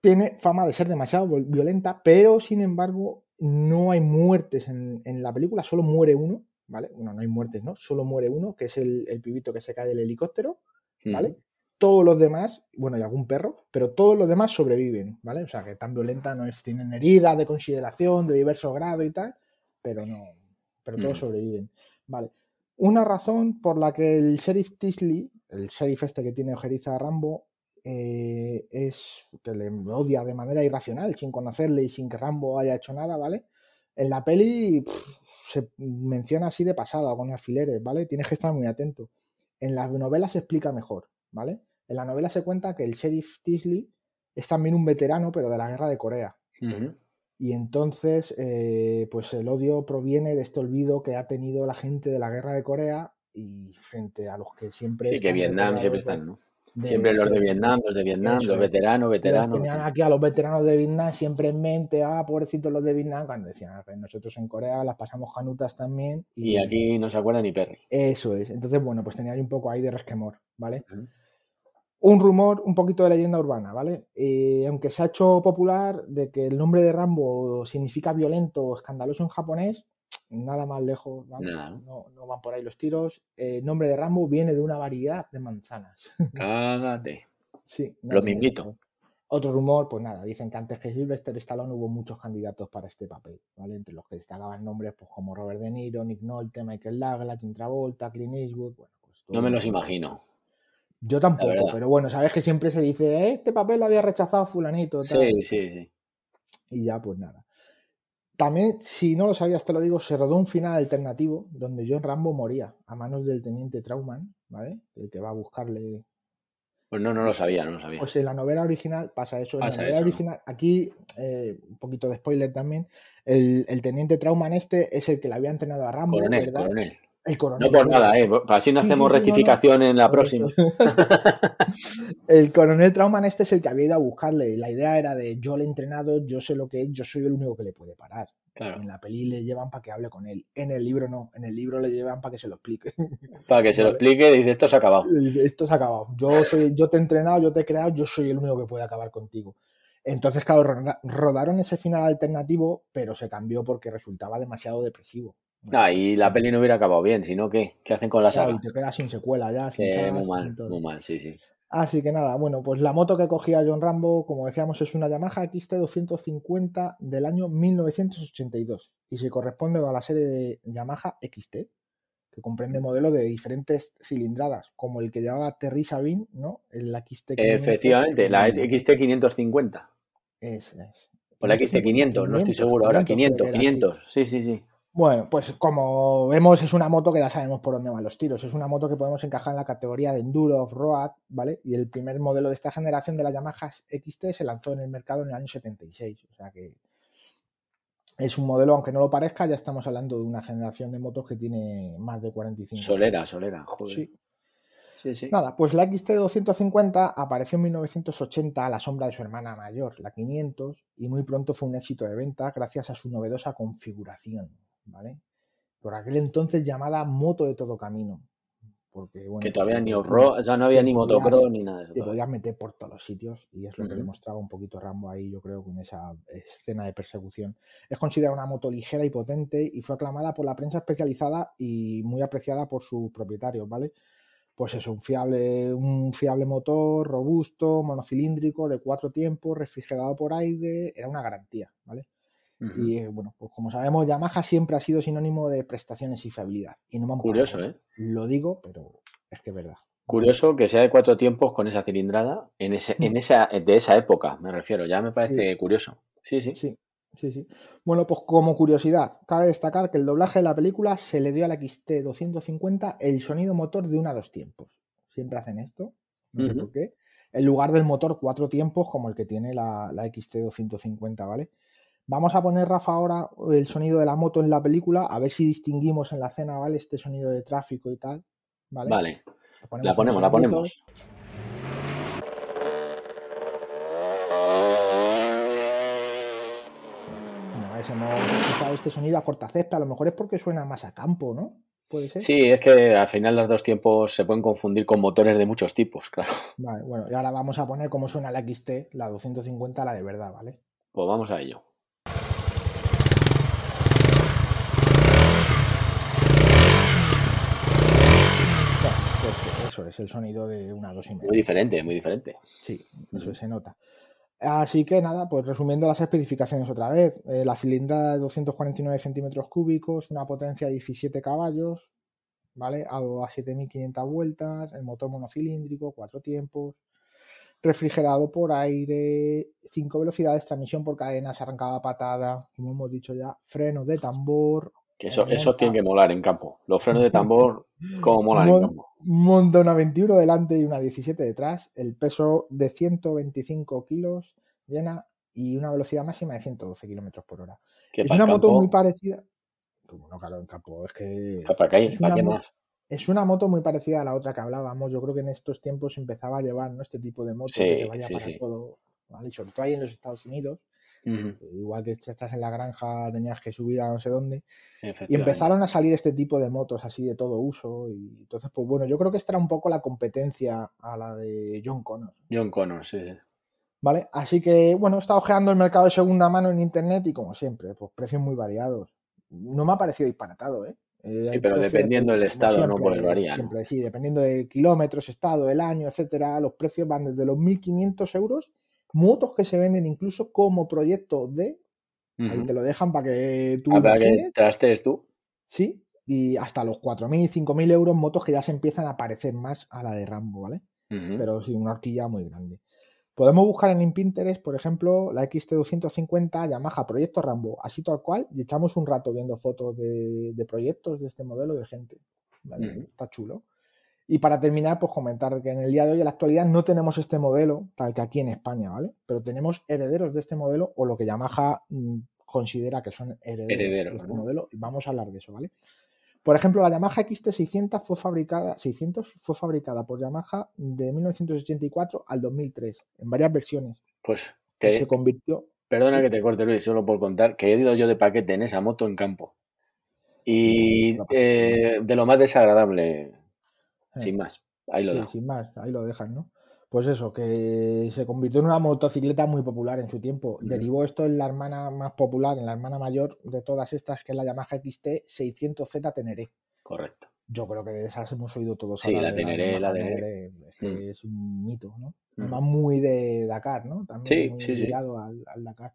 tiene fama de ser demasiado violenta, pero sin embargo no hay muertes en, en la película, solo muere uno, ¿vale? Bueno, no hay muertes, ¿no? Solo muere uno, que es el, el pibito que se cae del helicóptero, ¿vale? Todos los demás, bueno, y algún perro, pero todos los demás sobreviven, ¿vale? O sea, que tan violenta no es, tienen heridas de consideración, de diverso grado y tal, pero no, pero todos Ujú. sobreviven, ¿vale? Una razón por la que el sheriff Tisley, el sheriff este que tiene ojeriza a Rambo, eh, es que le odia de manera irracional, sin conocerle y sin que Rambo haya hecho nada, ¿vale? En la peli pff, se menciona así de pasada, con alfileres, ¿vale? Tienes que estar muy atento. En la novela se explica mejor, ¿vale? En la novela se cuenta que el sheriff Tisley es también un veterano, pero de la guerra de Corea. Y entonces, eh, pues el odio proviene de este olvido que ha tenido la gente de la guerra de Corea y frente a los que siempre. Sí, que Vietnam siempre están, ¿no? Siempre los de Vietnam, los de Vietnam, Eso los veteranos, veteranos. tenían aquí a los veteranos de Vietnam siempre en mente, ah, pobrecitos los de Vietnam, cuando decían, "Ah, pues nosotros en Corea las pasamos canutas también. Y aquí no se acuerda ni Perry. Eso es. Entonces, bueno, pues tenía ahí un poco ahí de resquemor, ¿vale? Un rumor, un poquito de leyenda urbana, ¿vale? Eh, aunque se ha hecho popular de que el nombre de Rambo significa violento o escandaloso en japonés, nada más lejos, ¿no? No, no van por ahí los tiros. Eh, el nombre de Rambo viene de una variedad de manzanas. Cágate. sí. Lo mismito. Otro rumor, pues nada, dicen que antes que Sylvester Stallone hubo muchos candidatos para este papel, ¿vale? Entre los que destacaban nombres pues como Robert De Niro, Nick Nolte, Michael Douglas, Jim Travolta, Clint Eastwood, bueno, pues No me todo- los imagino. Yo tampoco, pero bueno, sabes que siempre se dice, "Eh, este papel lo había rechazado fulanito, tal", Sí, sí, sí. y ya pues nada. También, si no lo sabías, te lo digo, se rodó un final alternativo donde John Rambo moría a manos del teniente Trauman, ¿vale? El que va a buscarle Pues no, no lo sabía, no lo sabía. Pues en la novela original pasa eso. En Pasa la novela eso, ¿no? original, aquí, eh, un poquito de spoiler también, el, el teniente Trauman este es el que le había entrenado a Rambo, coronel, ¿verdad? coronel. El. No por nada, ¿eh? Así no hacemos sí, sí, no, no. rectificación en la próxima. el coronel Trauman este es el que había ido a buscarle. La idea era de yo le he entrenado, yo sé lo que es, yo soy el único que le puede parar. Claro. En la peli le llevan para que hable con él. En el libro no. En el libro le llevan para que se lo explique. Para que se lo explique, dice esto se ha acabado. Esto se ha acabado. Yo, soy, yo te he entrenado, yo te he creado, yo soy el único que puede acabar contigo. Entonces, claro, roda- rodaron ese final alternativo, pero se cambió porque resultaba demasiado depresivo. Ah, y la peli no hubiera acabado bien, sino ¿qué? ¿Qué hacen con la Claro, saga? y te quedas sin secuela ya, sin Eh, sagas, muy mal, muy mal, sí, sí. Así que nada, bueno, pues la moto que cogía John Rambo, como decíamos, es una Yamaha XT250 del año 1982 y se corresponde a la serie de Yamaha XT, que comprende modelos de diferentes cilindradas, como el que llevaba Terry Sabine, ¿no? El XT500. Efectivamente, la y- XT550. Es, es. O la XT500, no estoy seguro ahora. 500, creo que era, sí. 500. Sí, sí, sí. Bueno, pues como vemos es una moto que ya sabemos por dónde van los tiros. Es una moto que podemos encajar en la categoría de enduro off-road, ¿vale? Y el primer modelo de esta generación de la Yamaha XT se lanzó en el mercado en el año 76. O sea que es un modelo, aunque no lo parezca, ya estamos hablando de una generación de motos que tiene más de 45 años. Solera, solera, joder. Sí. Sí, sí. Nada, pues la XT250 apareció en 1980 a la sombra de su hermana mayor, la 500, y muy pronto fue un éxito de venta gracias a su novedosa configuración, ¿vale? Por aquel entonces llamada moto de todo camino. Porque, bueno, Que pues, todavía ni off-road, o sea, no había ni motocross ni nada de eso. Te podías meter por todos los sitios y es lo que demostraba un poquito Rambo ahí, yo creo, con esa escena de persecución. Es considerada una moto ligera y potente y fue aclamada por la prensa especializada y muy apreciada por sus propietarios, ¿vale? pues eso, un fiable, un fiable motor, robusto, monocilíndrico, de cuatro tiempos, refrigerado por aire, era una garantía, ¿vale? Y bueno, pues como sabemos, Yamaha siempre ha sido sinónimo de prestaciones y fiabilidad. Y no me Curioso, ¿eh? Lo digo, pero es que es verdad. Curioso que sea de cuatro tiempos con esa cilindrada en ese, en mm. esa, de esa época, me refiero. Ya me parece curioso. Sí, sí. Sí, sí, sí. Bueno, pues como curiosidad, cabe destacar que el doblaje de la película se le dio al XT250 el sonido motor de una a dos tiempos. Siempre hacen esto, no sé por qué. En lugar del motor cuatro tiempos como el que tiene la, la XT250, ¿vale? Vamos a poner, Rafa, ahora el sonido de la moto en la película, a ver si distinguimos en la escena, ¿vale? Este sonido de tráfico y tal. Vale. Vale. La ponemos, la ponemos. No, hemos escuchado este sonido a corta césped, a lo mejor es porque suena más a campo, ¿no? ¿Puede ser? Sí, es que al final los dos tiempos se pueden confundir con motores de muchos tipos, claro. Vale, bueno, y ahora vamos a poner cómo suena la XT, la 250, la de verdad, ¿vale? Pues vamos a ello. Eso es el sonido de una dos y Muy diferente, muy diferente. Sí, eso se nota. Así que nada, pues resumiendo las especificaciones otra vez, eh, la cilindrada de 249 centímetros cúbicos, una potencia de 17 caballos, ¿vale? A, a 7500 vueltas, el motor monocilíndrico, cuatro tiempos, refrigerado por aire, cinco velocidades, transmisión por cadenas, arrancada patada, como hemos dicho ya, frenos de tambor, que eso, eso tiene que molar en campo. Los frenos de tambor, como molan en campo. Monta una 21 delante y una 17 detrás. El peso de 125 kilos llena y una velocidad máxima de 112 kilómetros por hora. Es una moto muy parecida. Como no, claro, en campo. Es que. es, una moto, es una moto muy parecida a la otra que hablábamos. Yo creo que en estos tiempos empezaba a llevar ¿no? este tipo de moto que te vaya para todo. ¿vale? sobre todo ahí en los Estados Unidos Igual que estás en la granja, tenías que subir a no sé dónde. Y empezaron a salir este tipo de motos así de todo uso. Y entonces, pues bueno, yo creo que esta era un poco la competencia a la de John Connor. John Connor, sí, ¿Vale? Así que, bueno, he estado ojeando el mercado de segunda mano en internet y como siempre, pues precios muy variados. No me ha parecido disparatado, ¿eh? eh sí, pero dependiendo del estado, no puede variar. Siempre, sí, dependiendo de kilómetros, estado, el año, etcétera, los precios van desde los 1.500 euros motos que se venden incluso como proyecto de. Ahí te lo dejan para que tú. Ah, para que trastes tú. Sí, y hasta los 4.000, 5.000 euros motos que ya se empiezan a parecer más a la de Rambo, ¿vale? Pero sí, una horquilla muy grande. Podemos buscar en Pinterest, por ejemplo, la XT250 Yamaha Proyecto Rambo, así tal cual, y echamos un rato viendo fotos de, proyectos de este modelo de gente. Está chulo. Y para terminar, pues comentar que en el día de hoy, en la actualidad, no tenemos este modelo, tal que aquí en España, ¿vale? Pero tenemos herederos de este modelo o lo que Yamaha mm, considera que son herederos, de este modelo y vamos a hablar de eso, ¿vale? Por ejemplo, la Yamaha XT600 fue fabricada, 600 fue fabricada por Yamaha de 1984 al 2003, en varias versiones. Pues que se convirtió. Perdona que te corte, Luis, solo por contar que he ido yo de paquete en esa moto en campo. Y eh, de lo más desagradable, sin más, ahí lo Sin más, ahí lo dejan, ¿no? Pues eso, que se convirtió en una motocicleta muy popular en su tiempo. Derivó esto en la hermana más popular, en la hermana mayor de todas estas, que es la Yamaha XT 600Z Teneré. Correcto. Yo creo que de esas hemos oído todos. Sí, la Teneré, la, Teneré. Es, que mm. es un mito, ¿no? Mm. muy de Dakar, ¿no? También sí, muy ligado Al, al, Dakar.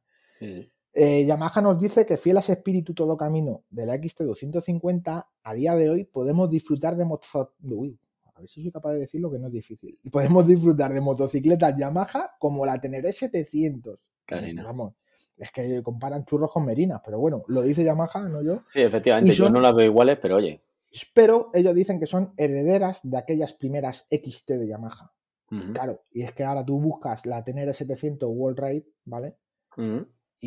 Eh, Yamaha nos dice que fiel a ese espíritu todo camino de la XT250, a día de hoy podemos disfrutar de motos a ver si soy capaz de decirlo que no es difícil. Podemos disfrutar de motocicletas Yamaha como la Teneré 700. Casi no. Vamos, es que comparan churros con merinas, pero bueno, lo dice Yamaha, no yo. Sí, efectivamente, yo no las veo iguales, pero oye. Pero ellos dicen que son herederas de aquellas primeras XT de Yamaha. Claro, y es que ahora tú buscas la Teneré 700 World Ride, ¿vale?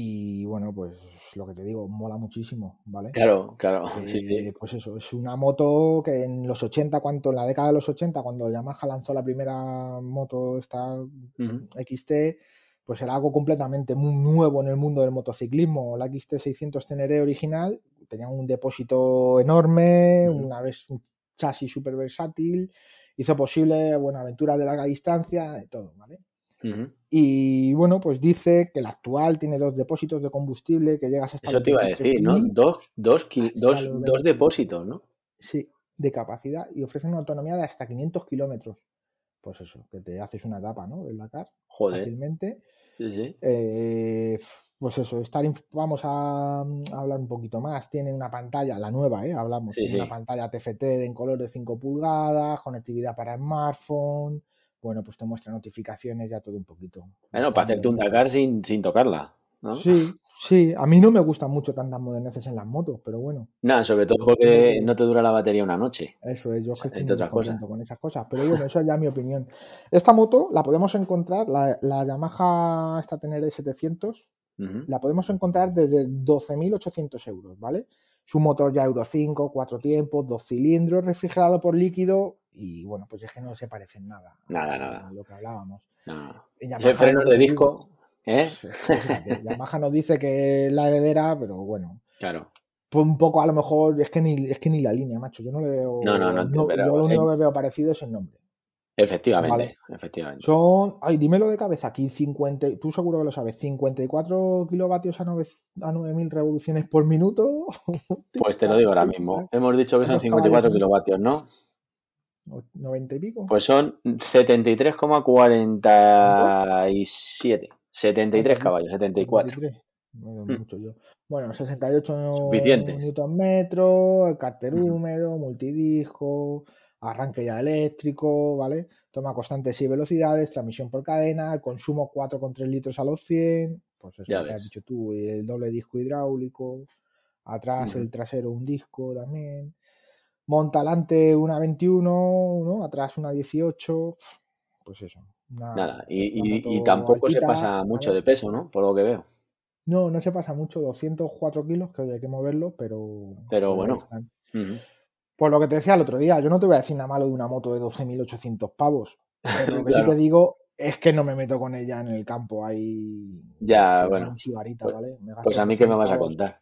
Y bueno, pues lo que te digo, mola muchísimo, ¿vale? Claro, claro. sí, Pues eso, es una moto que en los 80, cuando, en la década de los 80, cuando Yamaha lanzó la primera moto, esta XT, pues era algo completamente muy nuevo en el mundo del motociclismo. La XT600 Teneré original tenía un depósito enorme, una vez un chasis súper versátil, hizo posible, buena aventura de larga distancia, de todo, ¿vale? Y bueno, pues dice que el actual tiene dos depósitos de combustible que llegas hasta. Eso te iba a decir, ¿no? Dos, dos, dos, dos, depósitos, ¿no? Sí, de capacidad y ofrecen una autonomía de hasta 500 kilómetros. Pues eso, que te haces una etapa, ¿no? El Dakar. Joder. Fácilmente. Sí, sí. Eh, pues eso, estar vamos a, a, hablar un poquito más. Tiene una pantalla, la nueva, ¿eh? Hablamos, Sí, tiene sí. una pantalla TFT de- en color de 5 pulgadas, conectividad para smartphone. Bueno, pues te muestra notificaciones, ya todo un poquito. Bueno, para hacerte un Dakar sin, sin tocarla, ¿no? Sí, sí. A mí no me gustan mucho tantas moderneces en las motos, pero bueno, Nada, sobre todo porque no te dura la batería una noche. eso es. Yo es que estoy muy contento con esas cosas. Pero bueno, eso es ya mi opinión. Esta moto la podemos encontrar, la, la Yamaha esta Tenere 700, Ujú. la podemos encontrar desde 12.800 euros, ¿vale? Es un motor ya Euro 5, cuatro tiempos, dos cilindros, refrigerado por líquido y bueno, pues es que no se parece en nada. a Nada, nada. Lo que hablábamos. Frenos como de disco, ¿eh? fíjate, Yamaha nos dice que es la heredera, pero bueno, Claro. pues un poco a lo mejor es que ni es que ni la línea, macho. Yo no le veo. No, no, no, pero, yo lo único que veo parecido es el nombre. Efectivamente, Vale. efectivamente. Son, ay, dímelo de cabeza aquí, 50, tú seguro que lo sabes, 54 kilovatios a, 9 a 9000 revoluciones por minuto. Pues te lo digo ahora mismo. Hemos dicho que son ¿Cuántos 54 caballos kilovatios, ¿no? 90 y pico. Pues son 73,47. 73 caballos, 74. 73. Bueno, Mm. mucho yo. Bueno, 68 Suficientes. newton metro, el cárter Ujú. húmedo, multidisco, arranque ya eléctrico, ¿vale? Toma constantes y velocidades, transmisión por cadena, el consumo 4,3 litros a los 100, pues eso Ya que has ves. dicho tú, el doble disco hidráulico, atrás Ujú. el trasero un disco también, monta adelante una 21, ¿no? Atrás una 18, pues eso. una- Nada, y, tampoco se pasa mucho ¿vale? de peso, ¿no? Por lo que veo. No, no se pasa mucho, 204 kilos, que hoy hay que moverlo, pero... Pero bueno. Ujú. Pues lo que te decía el otro día, yo no te voy a decir nada malo de una moto de 12.800 pavos, pero lo que Claro. sí te digo es que no me meto con ella en el campo ahí... Ya, bueno, pues- ¿vale? Pues a mí, ¿qué me 13.000 vas a contar?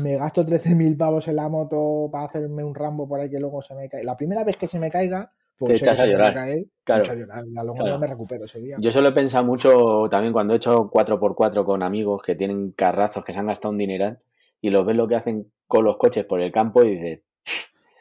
Me gasto 13.000 pavos en la moto para hacerme un rambo por ahí que luego se me cae. La primera vez que se me caiga, pues Te echas a llorar. caer, Claro. a llorar, ya luego Claro. no me recupero ese día. Yo solo he pensado mucho también cuando he hecho 4x4 con amigos que tienen carrazos que se han gastado un dineral y los ves lo que hacen con los coches por el campo y dices,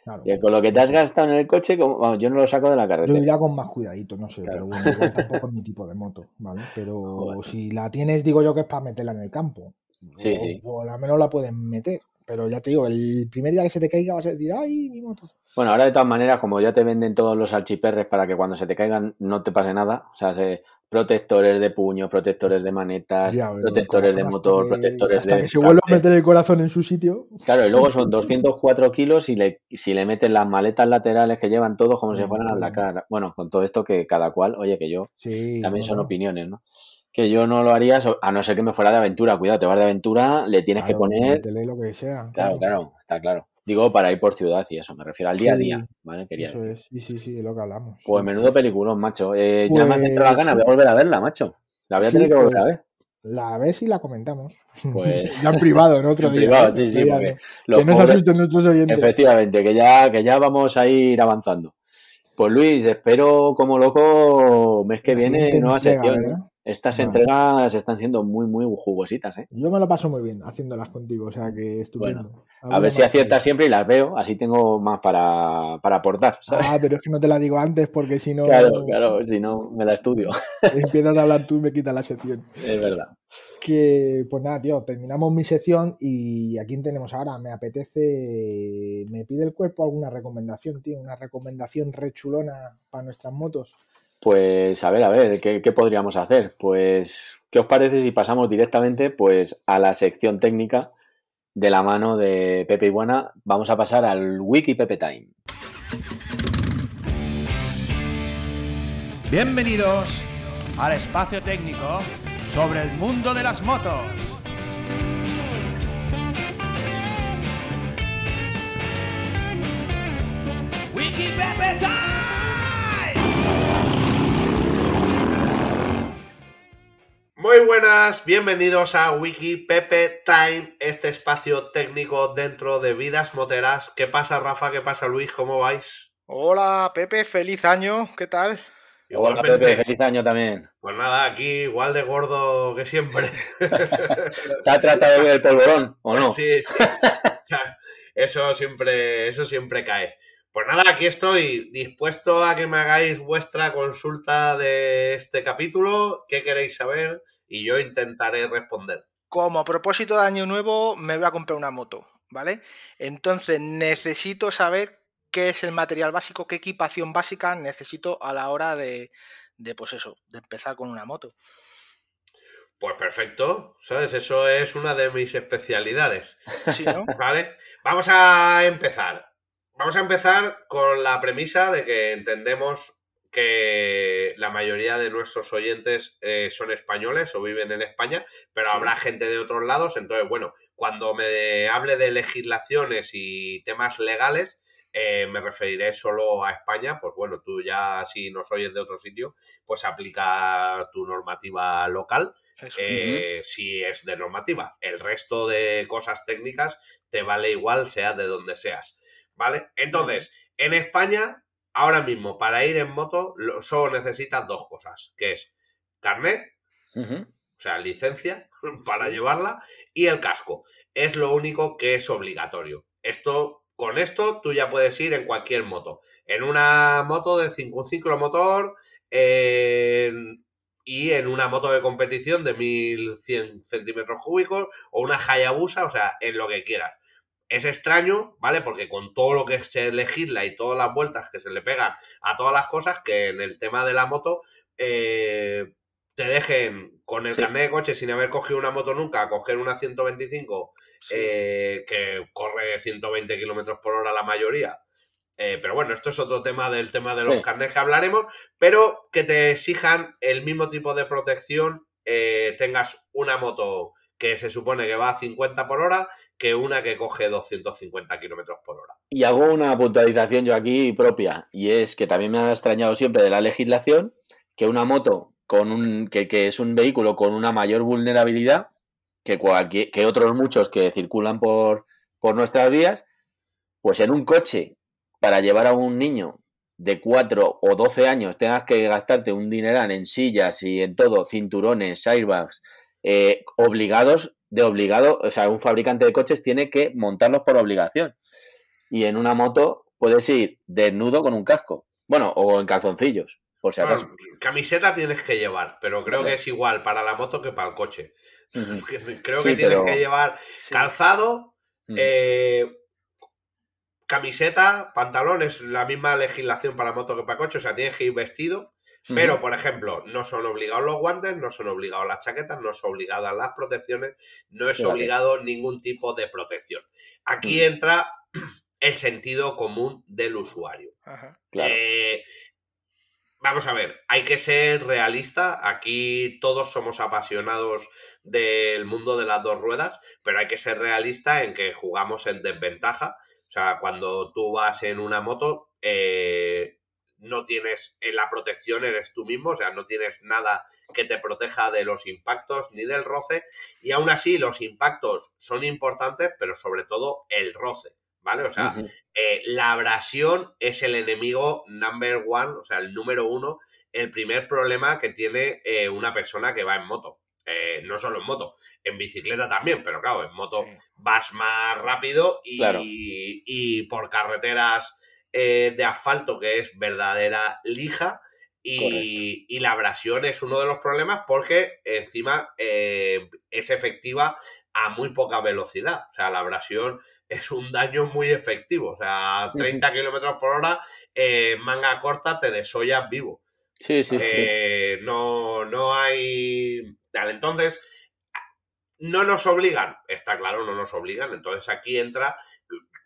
Claro. "Y con lo que te has gastado en el coche, como- vamos, yo no lo saco de la Yo carretera. iría con más cuidadito, no sé, Claro. pero bueno, igual tampoco es mi tipo de moto, ¿vale? Pero Joder. si la tienes, digo yo que es para meterla en el campo. Sí, o, sí. o al menos la pueden meter. Pero ya te digo, el primer día que se te caiga vas a decir, ¡ay, mi moto! Bueno, ahora de todas maneras, como ya te venden todos los salchiperres para que cuando se te caigan no te pase nada, o sea, se- protectores de puño, protectores de manetas, Ya, protectores de motor, que- protectores hasta de... que se vuelva a meter el corazón en su sitio. Claro, y luego son 204 kilos y le, si le meten las maletas laterales que llevan todos como si Mm, fueran al mm. Dakar. Bueno, con todo esto que cada cual, oye, que yo Sí. también son opiniones, ¿no? Que yo no lo haría, a no ser que me fuera de aventura. Cuidado, te vas de aventura, le tienes Claro, que poner. métele lo que sea. Claro, claro, está claro. Digo, para ir por ciudad y eso, me refiero al día a día, ¿vale? Quería Eso decir. es, sí, sí, sí, de lo que hablamos. Pues sí. menudo peliculón, macho. Eh, Ya me has entrado la Pues gana, sí. voy a volver a verla, macho. La voy a Sí, tener que volver a pues, ver. La ves y la comentamos. Pues- ya en privado, en otro En día. privado, ¿eh? sí, sí, los Que no se asusten nuestros oyentes. Efectivamente, que ya, que ya vamos a ir avanzando. Pues Luis, espero como loco mes que La viene nueva sección. Estas entregas están siendo muy, muy jugositas, ¿eh? Yo me lo paso muy bien haciéndolas contigo, o sea que estupendo. A Alguna ver si aciertas siempre y las veo, así tengo más para, para aportar, ¿sabes? Ah, pero es que no te la digo antes porque si no Claro, claro, si no me la estudio, empiezas a hablar tú y me quitas la sección. es verdad. Que, pues nada, tío, terminamos mi sección y ¿a quién tenemos ahora? Me apetece, me pide el cuerpo alguna recomendación, tío, una recomendación re chulona para nuestras motos. Pues a ver, a ver, ¿qué, qué podríamos hacer? Pues, ¿qué os parece si pasamos directamente pues, a la sección técnica de la mano de Pepe Iguana? Vamos a pasar al Wiki Pepe Time. Bienvenidos al espacio técnico sobre el mundo de las motos. Buenas, bienvenidos a Wiki Pepe Time, este espacio técnico dentro de vidas moteras. ¿Qué pasa, Rafa? ¿Qué pasa, Luis? ¿Cómo vais? Hola, Pepe, feliz año, ¿qué tal? Hola Pepe, feliz año también. Pues nada, aquí igual de gordo que siempre. ¿Te ha tratado de ver el polvorón o no? Sí, sí. Eso siempre, eso siempre cae. Pues nada, aquí estoy dispuesto a que me hagáis vuestra consulta de este capítulo. ¿Qué queréis saber? Y yo intentaré responder. Como propósito de año nuevo, me voy a comprar una moto, ¿vale? Entonces necesito saber qué es el material básico, qué equipación básica necesito a la hora de, de pues eso, de empezar con una moto. Pues perfecto, ¿sabes? Eso es una de mis especialidades. Sí, ¿no? ¿Vale? Vamos a empezar. Vamos a empezar con la premisa de que entendemos que la mayoría de nuestros oyentes eh, son españoles o viven en España, pero Sí. habrá gente de otros lados. Entonces, bueno, cuando me hable de legislaciones y temas legales, eh, me referiré solo a España. Pues bueno, tú ya si nos oyes de otro sitio, pues aplica tu normativa local eh, si es de normativa. El resto de cosas técnicas te vale igual, sea de donde seas. ¿Vale? Entonces, en España, ahora mismo, para ir en moto, lo- solo necesitas dos cosas, que es carnet, o sea, licencia para llevarla, y el casco. Es lo único que es obligatorio. Esto, con esto, tú ya puedes ir en cualquier moto. En una moto de 5 un ciclomotor, en- y en una moto de competición de 1100 centímetros cúbicos, o una Hayabusa, o sea, en lo que quieras. Es extraño, ¿vale? Porque con todo lo que se legisla y todas las vueltas que se le pegan a todas las cosas, que en el tema de la moto, eh, te dejen con el Sí. carnet de coche sin haber cogido una moto nunca, coger una 125 Sí. eh, que corre 120 kilómetros por hora la mayoría. Eh, pero bueno, esto es otro tema del tema de los Sí. carnets que hablaremos, pero que te exijan el mismo tipo de protección, eh, tengas una moto que se supone que va a 50 por hora que una que coge 250 kilómetros por hora. Y hago una puntualización yo aquí propia, y es que también me ha extrañado siempre de la legislación que una moto con un que, que es un vehículo con una mayor vulnerabilidad que cualquier que otros muchos que circulan por, por nuestras vías, pues en un coche para llevar a un niño de 4 o 12 años tengas que gastarte un dineral en sillas y en todo, cinturones, airbags, eh, obligados, de obligado, o sea, un fabricante de coches tiene que montarlos por obligación. Y en una moto puedes ir desnudo con un casco. Bueno, o en calzoncillos, por si acaso. Bueno, camiseta tienes que llevar, pero creo Vale. que es igual para la moto que para el coche. Creo Sí, que tienes pero- que llevar Sí. calzado, Mm. eh, camiseta, pantalones, la misma legislación para moto que para coche, o sea, tienes que ir vestido. Pero, por ejemplo, no son obligados los guantes, no son obligados las chaquetas, no son obligadas las protecciones, no es obligado ningún tipo de protección. Aquí entra el sentido común del usuario. Ajá. Claro. Eh, vamos a ver, hay que ser realista. Aquí todos somos apasionados del mundo de las dos ruedas, pero hay que ser realista en que jugamos en desventaja. O sea, cuando tú vas en una moto, eh, no tienes en la protección, eres tú mismo, o sea, no tienes nada que te proteja de los impactos ni del roce. Y aún así, los impactos son importantes, pero sobre todo el roce, ¿vale? O sea, eh, la abrasión es el enemigo number one, o sea, el número uno, el primer problema que tiene eh, una persona que va en moto. Eh, no solo en moto, en bicicleta también, pero claro, en moto Sí. vas más rápido y, Claro. y por carreteras eh, de asfalto que es verdadera lija. Y, y la abrasión es uno de los problemas porque encima eh, es efectiva a muy poca velocidad. O sea, la abrasión es un daño muy efectivo. O sea, a 30 kilómetros por hora, eh, manga corta, te desollas vivo. Sí, sí, sí. Eh, no, no hay. Tal, entonces, no nos obligan, está claro, no nos obligan. Entonces aquí entra,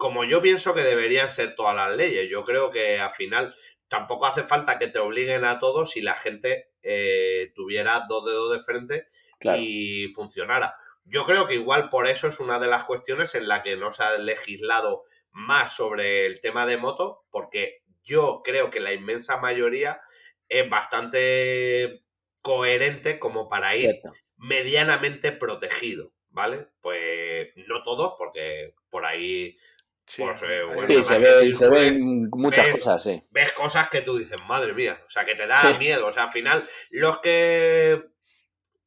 como yo pienso que deberían ser todas las leyes. Yo creo que al final tampoco hace falta que te obliguen a todos si la gente eh, tuviera dos dedos de frente Claro. y funcionara. Yo creo que igual por eso es una de las cuestiones en la que no se ha legislado más sobre el tema de moto, porque yo creo que la inmensa mayoría es bastante coherente como para ir Cierto. medianamente protegido, ¿vale? Pues no todos, porque por ahí Sí. Pues, eh, bueno, Sí, se ven, decir, se ven muchas ves- cosas, sí. ves cosas que tú dices, madre mía, o sea, que te da Sí. miedo. O sea, al final, los que.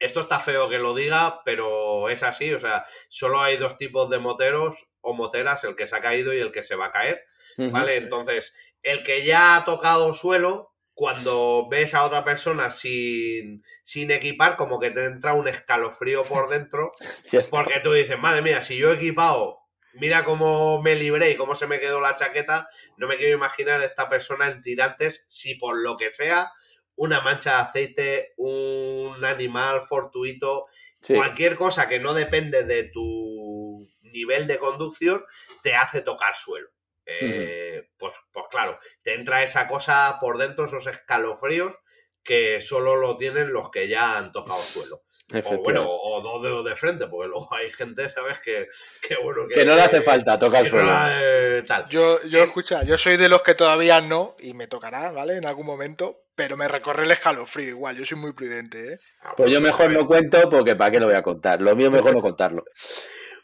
Esto está feo que lo diga, pero es así. O sea, solo hay dos tipos de moteros o moteras, el que se ha caído y el que se va a caer. ¿vale? Entonces, el que ya ha tocado suelo, cuando ves a otra persona sin, sin equipar, como que te entra un escalofrío por dentro, Cierto. porque tú dices, madre mía, si yo he equipado, mira cómo me libré y cómo se me quedó la chaqueta, no me quiero imaginar esta persona en tirantes si por lo que sea, una mancha de aceite, un animal fortuito, Sí. cualquier cosa que no depende de tu nivel de conducción, te hace tocar suelo. Eh, pues, pues claro, te entra esa cosa por dentro, esos escalofríos que solo lo tienen los que ya han tocado suelo. O bueno, o dos dedos de frente, porque luego hay gente, ¿sabes? Que, que bueno, que no le hace falta tocar que suelo. no eh, tal. Yo, yo Eh, escucha, yo soy de los que todavía no, y me tocará, ¿vale? En algún momento, pero me recorre el escalofrío igual, yo soy muy prudente, ¿eh? Ah, Pues yo mejor no cuento porque ¿para qué lo voy a contar? Lo mío mejor no contarlo.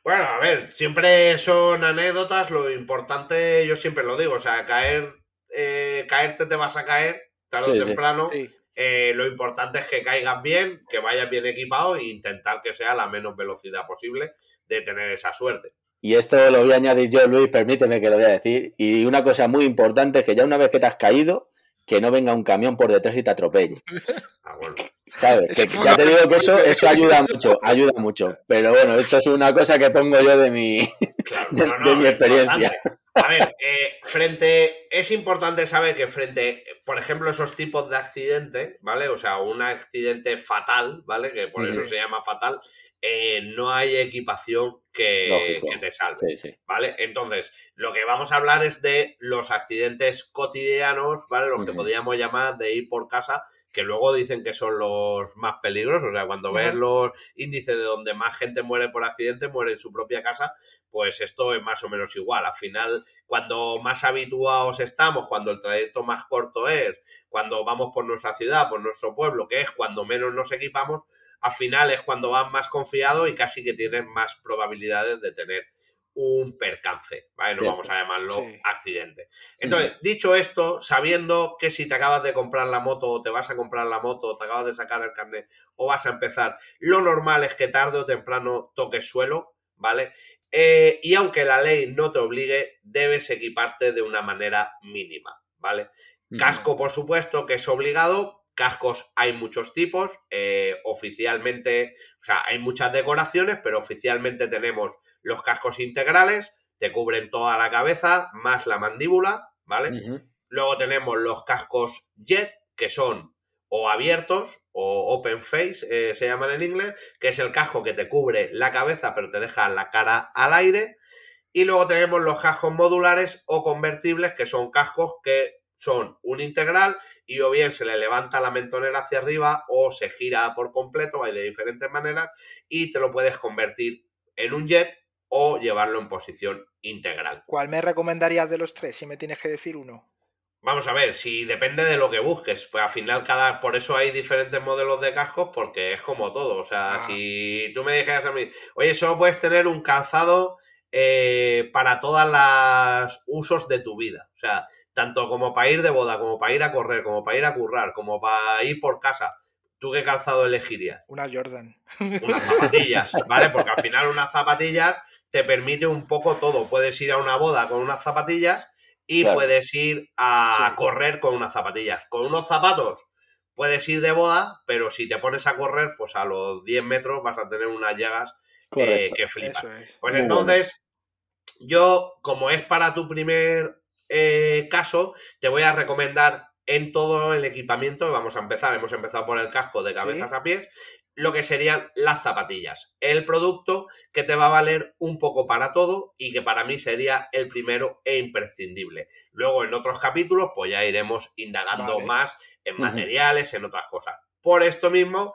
Bueno, a ver, siempre son anécdotas, lo importante, yo siempre lo digo, o sea, caer, eh, caerte te vas a caer, tarde Sí, o sí. temprano. Sí. Eh, lo importante es que caigas bien, que vayas bien equipado e intentar que sea la menos velocidad posible de tener esa suerte. Y esto lo voy a añadir yo, Luis, permíteme que lo voy a decir. Y una cosa muy importante es que ya una vez que te has caído, que no venga un camión por detrás y te atropelle. Ah, bueno. ¿Sabes? Que ya te digo que eso, eso ayuda mucho, ayuda mucho. Pero bueno, esto es una cosa que pongo yo de mi... Claro, De- no, de no, mi experiencia. A ver, eh, frente, es importante saber que frente, por ejemplo, esos tipos de accidente, ¿vale? O sea, un accidente fatal, ¿vale? Que por eso se llama fatal, eh, no hay equipación que, te salve. Sí, sí. ¿Vale? Entonces, lo que vamos a hablar es de los accidentes cotidianos, ¿vale? Los que podríamos llamar de ir por casa, que luego dicen que son los más peligrosos. O sea, cuando ves los índices de donde más gente muere por accidente, muere en su propia casa, pues esto es más o menos igual. Al final, cuando más habituados estamos, cuando el trayecto más corto es, cuando vamos por nuestra ciudad, por nuestro pueblo, que es cuando menos nos equipamos, al final es cuando vas más confiado y casi que tienes más probabilidades de tener un percance, ¿vale? No vamos a llamarlo Sí. accidente. Entonces, dicho esto, sabiendo que si te acabas de comprar la moto o te vas a comprar la moto o te acabas de sacar el carnet o vas a empezar, lo normal es que tarde o temprano toques suelo, ¿vale? Eh, y aunque la ley no te obligue, debes equiparte de una manera mínima, ¿vale? Casco, por supuesto, que es obligado. Cascos hay muchos tipos. eh, oficialmente, o sea, hay muchas decoraciones, pero oficialmente tenemos los cascos integrales, te cubren toda la cabeza, más la mandíbula, ¿vale? Luego tenemos los cascos jet, que son o abiertos o open face, eh, se llaman en inglés, que es el casco que te cubre la cabeza, pero te deja la cara al aire. Y luego tenemos los cascos modulares o convertibles, que son cascos que son un integral y o bien se le levanta la mentonera hacia arriba o se gira por completo, hay de diferentes maneras, y te lo puedes convertir en un jet o llevarlo en posición integral. ¿Cuál me recomendarías de los tres si me tienes que decir uno? Vamos a ver, si depende de lo que busques, pues al final cada, por eso hay diferentes modelos de cascos, porque es como todo. O sea, Ah. si tú me dijeras a mí, oye, solo puedes tener un calzado eh, para todas las usos de tu vida. O sea, tanto como para ir de boda, como para ir a correr, como para ir a currar, como para ir por casa. ¿Tú qué calzado elegirías? Una Jordan. unas zapatillas, ¿vale? Porque al final unas zapatillas te permite un poco todo. Puedes ir a una boda con unas zapatillas y Claro. puedes ir a Sí. correr con unas zapatillas. Con unos zapatos puedes ir de boda, pero si te pones a correr, pues a los 10 metros vas a tener unas llagas eh, que es. Pues Muy entonces, yo, como es para tu primer eh, caso, te voy a recomendar en todo el equipamiento, vamos a empezar, hemos empezado por el casco de cabezas Sí. a pies, lo que serían las zapatillas. El producto que te va a valer un poco para todo y que para mí sería el primero e imprescindible. Luego en otros capítulos, pues ya iremos indagando Vale. más en materiales, en otras cosas. Por esto mismo,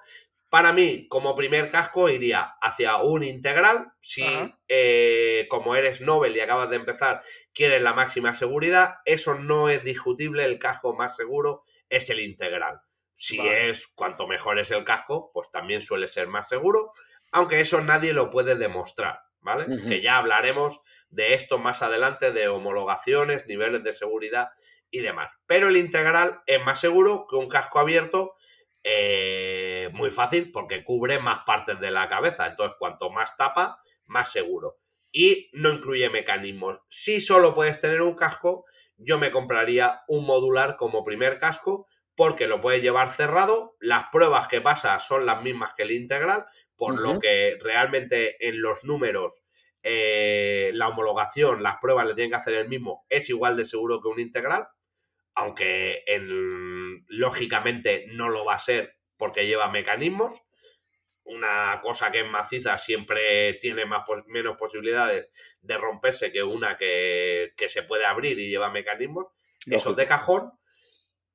para mí, como primer casco, iría hacia un integral. Si, eh, como eres Nobel y acabas de empezar, quieres la máxima seguridad, eso no es discutible. El casco más seguro es el integral. Si Vale. es cuanto mejor es el casco, pues también suele ser más seguro. Aunque eso nadie lo puede demostrar, ¿vale? Que ya hablaremos de esto más adelante, de homologaciones, niveles de seguridad y demás. Pero el integral es más seguro que un casco abierto eh, muy fácil porque cubre más partes de la cabeza. Entonces, cuanto más tapa, más seguro. y no incluye mecanismos. Si solo puedes tener un casco, yo me compraría un modular como primer casco porque lo puedes llevar cerrado, las pruebas que pasa son las mismas que el integral, por lo que realmente en los números eh, la homologación, las pruebas le tienen que hacer el mismo, es igual de seguro que un integral, aunque en, lógicamente no lo va a ser porque lleva mecanismos. Una cosa que es maciza siempre tiene más, menos posibilidades de romperse que una que, que se puede abrir y lleva mecanismos. Eso es de cajón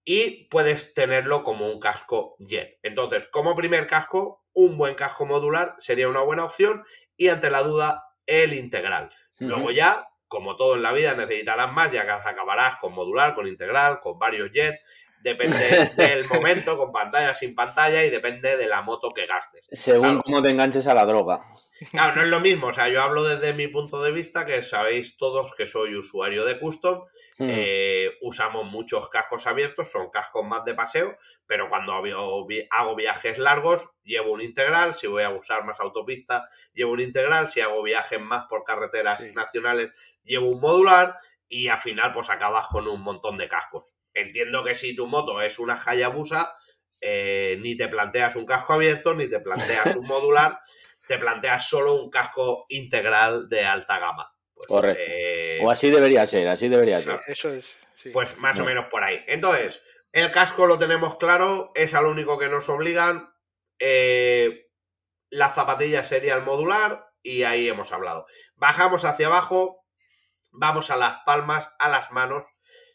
y puedes tenerlo como un casco jet. Entonces, como primer casco, un buen casco modular sería una buena opción y ante la duda, el integral. Luego ya, como todo en la vida, necesitarás más, ya que acabarás con modular, con integral, con varios jets. Depende del momento, con pantalla, sin pantalla y depende de la moto que gastes. Según cómo te enganches a la droga. Claro, no es lo mismo. O sea, yo hablo desde mi punto de vista, que sabéis todos que soy usuario de custom. Hmm. Eh, usamos muchos cascos abiertos, son cascos más de paseo, pero cuando hago viajes largos, llevo un integral. Si voy a usar más autopista, llevo un integral. Si hago viajes más por carreteras nacionales, llevo un modular. Y al final, pues acabas con un montón de cascos. Entiendo que si tu moto es una Hayabusa, eh, ni te planteas un casco abierto, ni te planteas un modular te planteas solo un casco integral de alta gama. Pues, Correcto. Eh, o así debería ser, así debería ser. Eso es. Pues más o menos por ahí. Entonces, el casco lo tenemos claro, es al único que nos obligan. Eh, la zapatilla sería el modular y ahí hemos hablado. Bajamos hacia abajo, vamos a las palmas, a las manos,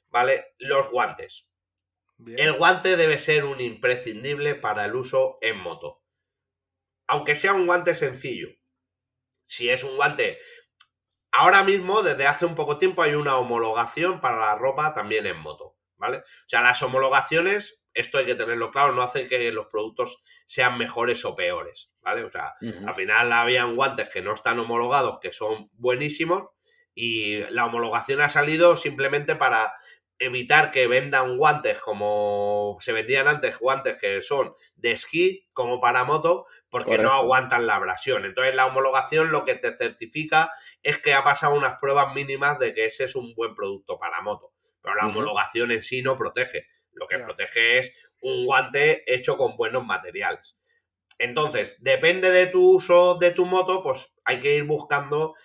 ¿vale? Los guantes. El guante debe ser un imprescindible para el uso en moto aunque sea un guante sencillo. Si es un guante... Ahora mismo, desde hace un poco tiempo, hay una homologación para la ropa también en moto, ¿vale? O sea, las homologaciones, esto hay que tenerlo claro, no hacen que los productos sean mejores o peores, ¿vale? O sea, al final habían guantes que no están homologados, que son buenísimos, y la homologación ha salido simplemente para evitar que vendan guantes como se vendían antes, guantes que son de esquí como para moto, porque no aguantan la abrasión. Entonces la homologación lo que te certifica es que ha pasado unas pruebas mínimas de que ese es un buen producto para moto. Pero la homologación en sí no protege. Lo que protege es un guante hecho con buenos materiales. Entonces, depende de tu uso de tu moto, pues hay que ir buscando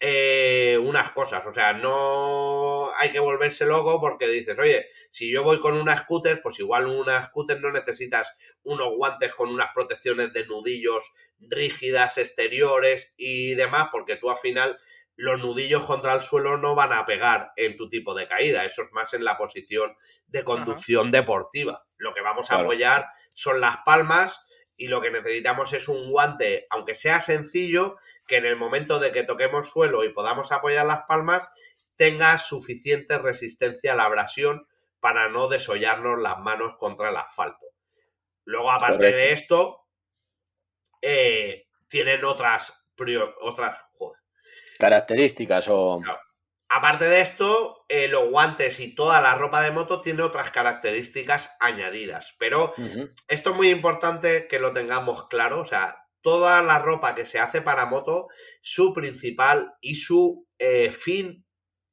eh, unas cosas. O sea, no hay que volverse loco porque dices, oye, si yo voy con una scooter, pues igual una scooter no necesitas unos guantes con unas protecciones de nudillos rígidas, exteriores y demás, porque tú al final los nudillos contra el suelo no van a pegar en tu tipo de caída. Eso es más en la posición de conducción deportiva. Lo que vamos a apoyar son las palmas y lo que necesitamos es un guante, aunque sea sencillo, que en el momento de que toquemos suelo y podamos apoyar las palmas, tenga suficiente resistencia a la abrasión para no desollarnos las manos contra el asfalto. Luego, aparte de esto, eh, tienen otras, otras características o... Aparte de esto, eh, los guantes y toda la ropa de moto tiene otras características añadidas. Pero esto es muy importante que lo tengamos claro. O sea, toda la ropa que se hace para moto, su principal y su eh, fin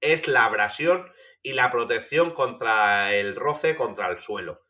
es la abrasión y la protección contra el roce, contra el suelo.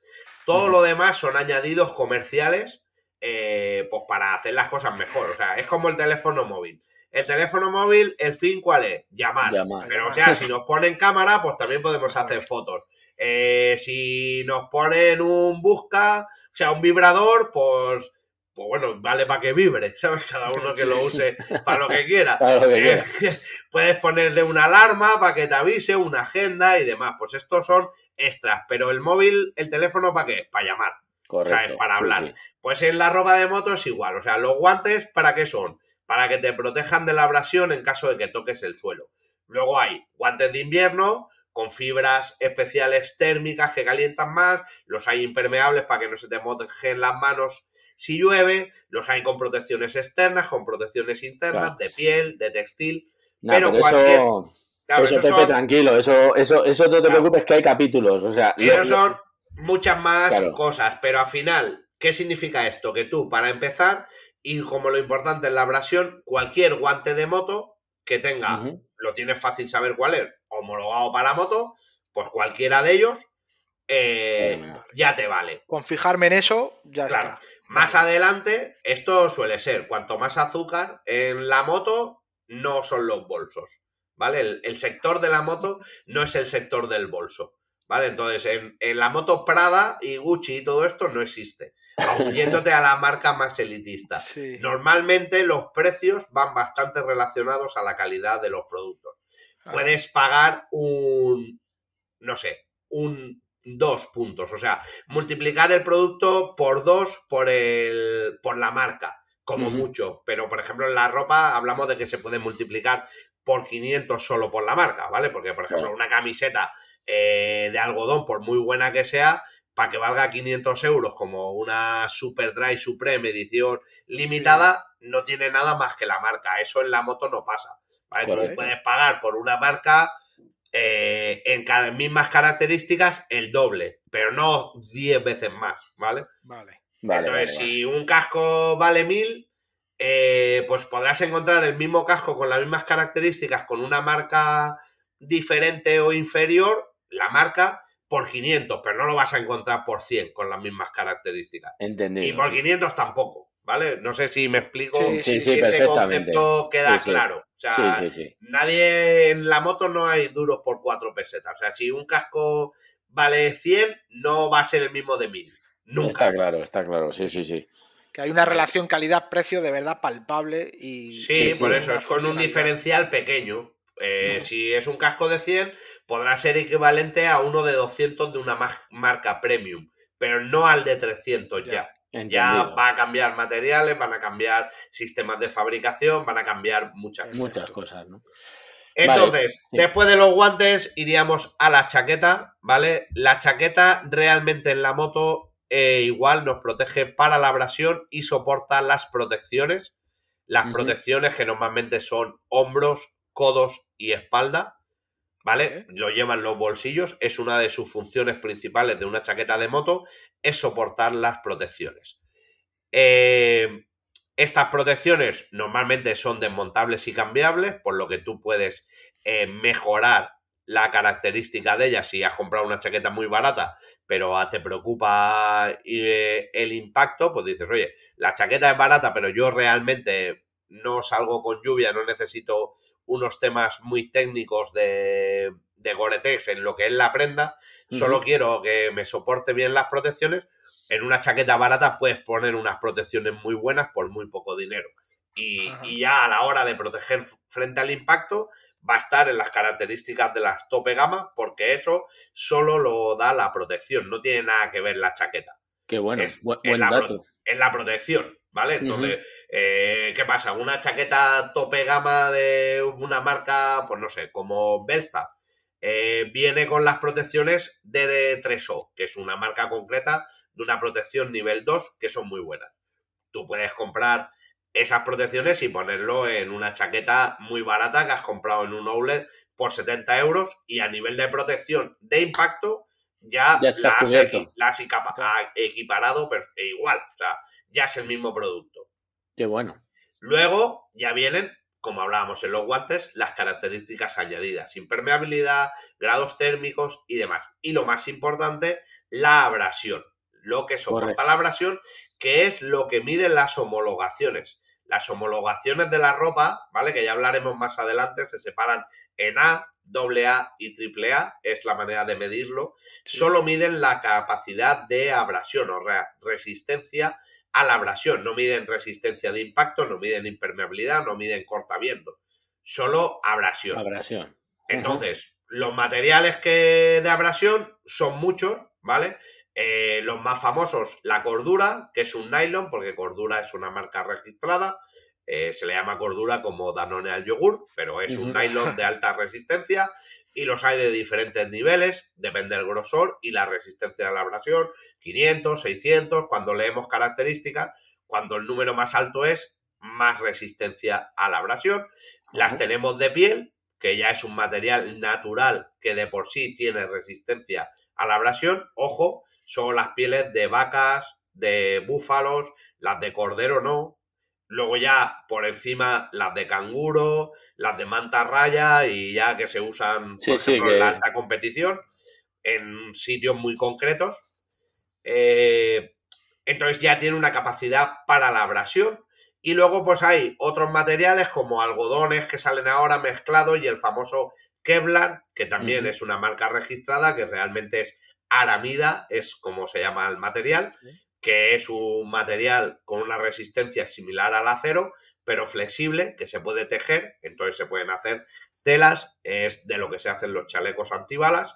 Todo lo demás son añadidos comerciales eh, pues para hacer las cosas mejor. O sea, es como el teléfono móvil. El teléfono móvil, ¿el fin cuál es? Llamar. Pero o sea, si nos ponen cámara, pues también podemos hacer fotos. Eh, si nos ponen un busca, o sea, un vibrador, pues pues bueno, vale para que vibre, ¿sabes? Cada uno que lo use para lo que quiera. Eh, puedes ponerle una alarma para que te avise, una agenda y demás. Pues estos son extras, pero el móvil, el teléfono, ¿para qué? Para llamar. Correcto. O sea, para hablar. Pues en la ropa de moto es igual. O sea, los guantes, ¿para qué son? Para que te protejan de la abrasión en caso de que toques el suelo. Luego hay guantes de invierno con fibras especiales térmicas que calientan más. Los hay impermeables para que no se te mojen las manos si llueve, los hay con protecciones externas, con protecciones internas, de piel, de textil. pero, eso, eso, Pepe, tranquilo, eso, eso, eso no te preocupes que hay capítulos. O sea, pero son muchas más cosas, pero al final, ¿qué significa esto? Que tú, para empezar, y como lo importante es la abrasión, cualquier guante de moto que tenga, lo tienes fácil saber cuál es, homologado para moto, pues cualquiera de ellos eh, ya te vale. Con fijarme en eso, ya Claro. está. Más adelante, esto suele ser, cuanto más azúcar en la moto, no son los bolsos, ¿vale? El, el sector de la moto no es el sector del bolso, ¿vale? Entonces, en, en la moto Prada y Gucci y todo esto no existe, yéndote a la marca más elitista. Sí. Normalmente los precios van bastante relacionados a la calidad de los productos. Ah, Puedes pagar un, no sé, un dos puntos, o sea, multiplicar el producto por dos por el por la marca, como mucho, pero por ejemplo en la ropa hablamos de que se puede multiplicar por 500 solo por la marca, ¿vale? Porque por ejemplo una camiseta eh, de algodón, por muy buena que sea, para que valga 500 euros como una Super Dry Supreme edición limitada, no tiene nada más que la marca. Eso en la moto no pasa. ¿vale? Tú puedes pagar por una marca eh, en cada mismas características el doble, pero no 10 veces más, ¿vale? Vale. Entonces, vale. si un casco vale 1000, eh, pues podrás encontrar el mismo casco con las mismas características con una marca diferente o inferior, la marca, por 500, pero no lo vas a encontrar por 100 con las mismas características. Entendido. Y por sí, sí. 500 tampoco, ¿vale? No sé si me explico, Sí, Sí, sí, si este perfectamente. concepto queda Sí, sí. claro. O sea, Sí, sí, sí. nadie en la moto no hay duros por 4 pesetas. O sea, si un casco vale 100, no va a ser el mismo de 1000. Nunca. Está claro, está claro. Sí, sí, sí. Que hay una relación calidad-precio de verdad palpable y. Sí, Sí, por sí. eso, es con un diferencial pequeño. Eh. Si es un casco de 100, podrá ser equivalente a uno de 200 de una ma- marca premium, pero no al de 300 ya. Ya. Ya va a cambiar materiales, van a cambiar sistemas de fabricación, van a cambiar muchas cosas. Muchas cosas, ¿no? Entonces, después de los guantes, iríamos a la chaqueta, ¿vale? La chaqueta realmente en la moto eh, igual nos protege para la abrasión y soporta las protecciones. Las protecciones que normalmente son hombros, codos y espalda, ¿vale? Lo llevan los bolsillos, es una de sus funciones principales de una chaqueta de moto, es soportar las protecciones. Eh, estas protecciones normalmente son desmontables y cambiables, por lo que tú puedes eh, mejorar la característica de ellas si has comprado una chaqueta muy barata, pero ah, te preocupa eh, el impacto, pues dices, oye, la chaqueta es barata, pero yo realmente no salgo con lluvia, no necesito unos temas muy técnicos de, de Gore-Tex en lo que es la prenda, solo quiero que me soporte bien las protecciones. En una chaqueta barata puedes poner unas protecciones muy buenas por muy poco dinero. Y, y ya a la hora de proteger frente al impacto, va a estar en las características de las tope gama, porque eso solo lo da la protección, no tiene nada que ver la chaqueta Qué bueno. Es- es buen la pro- dato. en la protección, ¿vale? Entonces, eh, ¿qué pasa? Una chaqueta tope gama de una marca, pues no sé, como Belsta, eh, viene con las protecciones de 3O, que es una marca concreta de una protección nivel 2, que son muy buenas. Tú puedes comprar esas protecciones y ponerlo en una chaqueta muy barata que has comprado en un outlet por 70 euros y a nivel de protección de impacto ya, Ya la has, la has equiparado pero e igual, o sea, ya es el mismo producto. Qué bueno. Luego ya vienen, como hablábamos en los guantes, las características añadidas, impermeabilidad, grados térmicos y demás. Y lo más importante, la abrasión, lo que soporta Correcto. la abrasión, que es lo que miden las homologaciones. Las homologaciones de la ropa, ¿vale? Que ya hablaremos más adelante, se separan en A, AA y AAA, es la manera de medirlo. Sí. Solo miden la capacidad de abrasión o re- resistencia a la abrasión. No miden resistencia de impacto, no miden impermeabilidad, no miden cortaviento. Solo abrasión. Abrasión. Entonces, los materiales que de abrasión son muchos, ¿vale? Eh, los más famosos, la cordura, que es un nylon, porque cordura es una marca registrada. eh, se le llama cordura como Danone al yogur, pero es un nylon de alta resistencia y los hay de diferentes niveles, depende del grosor y la resistencia a la abrasión, 500, 600, cuando leemos características, cuando el número más alto es, más resistencia a la abrasión. Las tenemos de piel, que ya es un material natural que de por sí tiene resistencia a la abrasión. Ojo, son las pieles de vacas, de búfalos, las de cordero no. Luego ya por encima las de canguro, las de manta raya y ya que se usan Sí, por sí, ejemplo, en la competición en sitios muy concretos. Eh, entonces ya tiene una capacidad para la abrasión. Y luego pues hay otros materiales como algodones que salen ahora mezclados y el famoso Kevlar, que también es una marca registrada que realmente es aramida, es como se llama el material, que es un material con una resistencia similar al acero, pero flexible, que se puede tejer, entonces se pueden hacer telas, es de lo que se hacen los chalecos antibalas.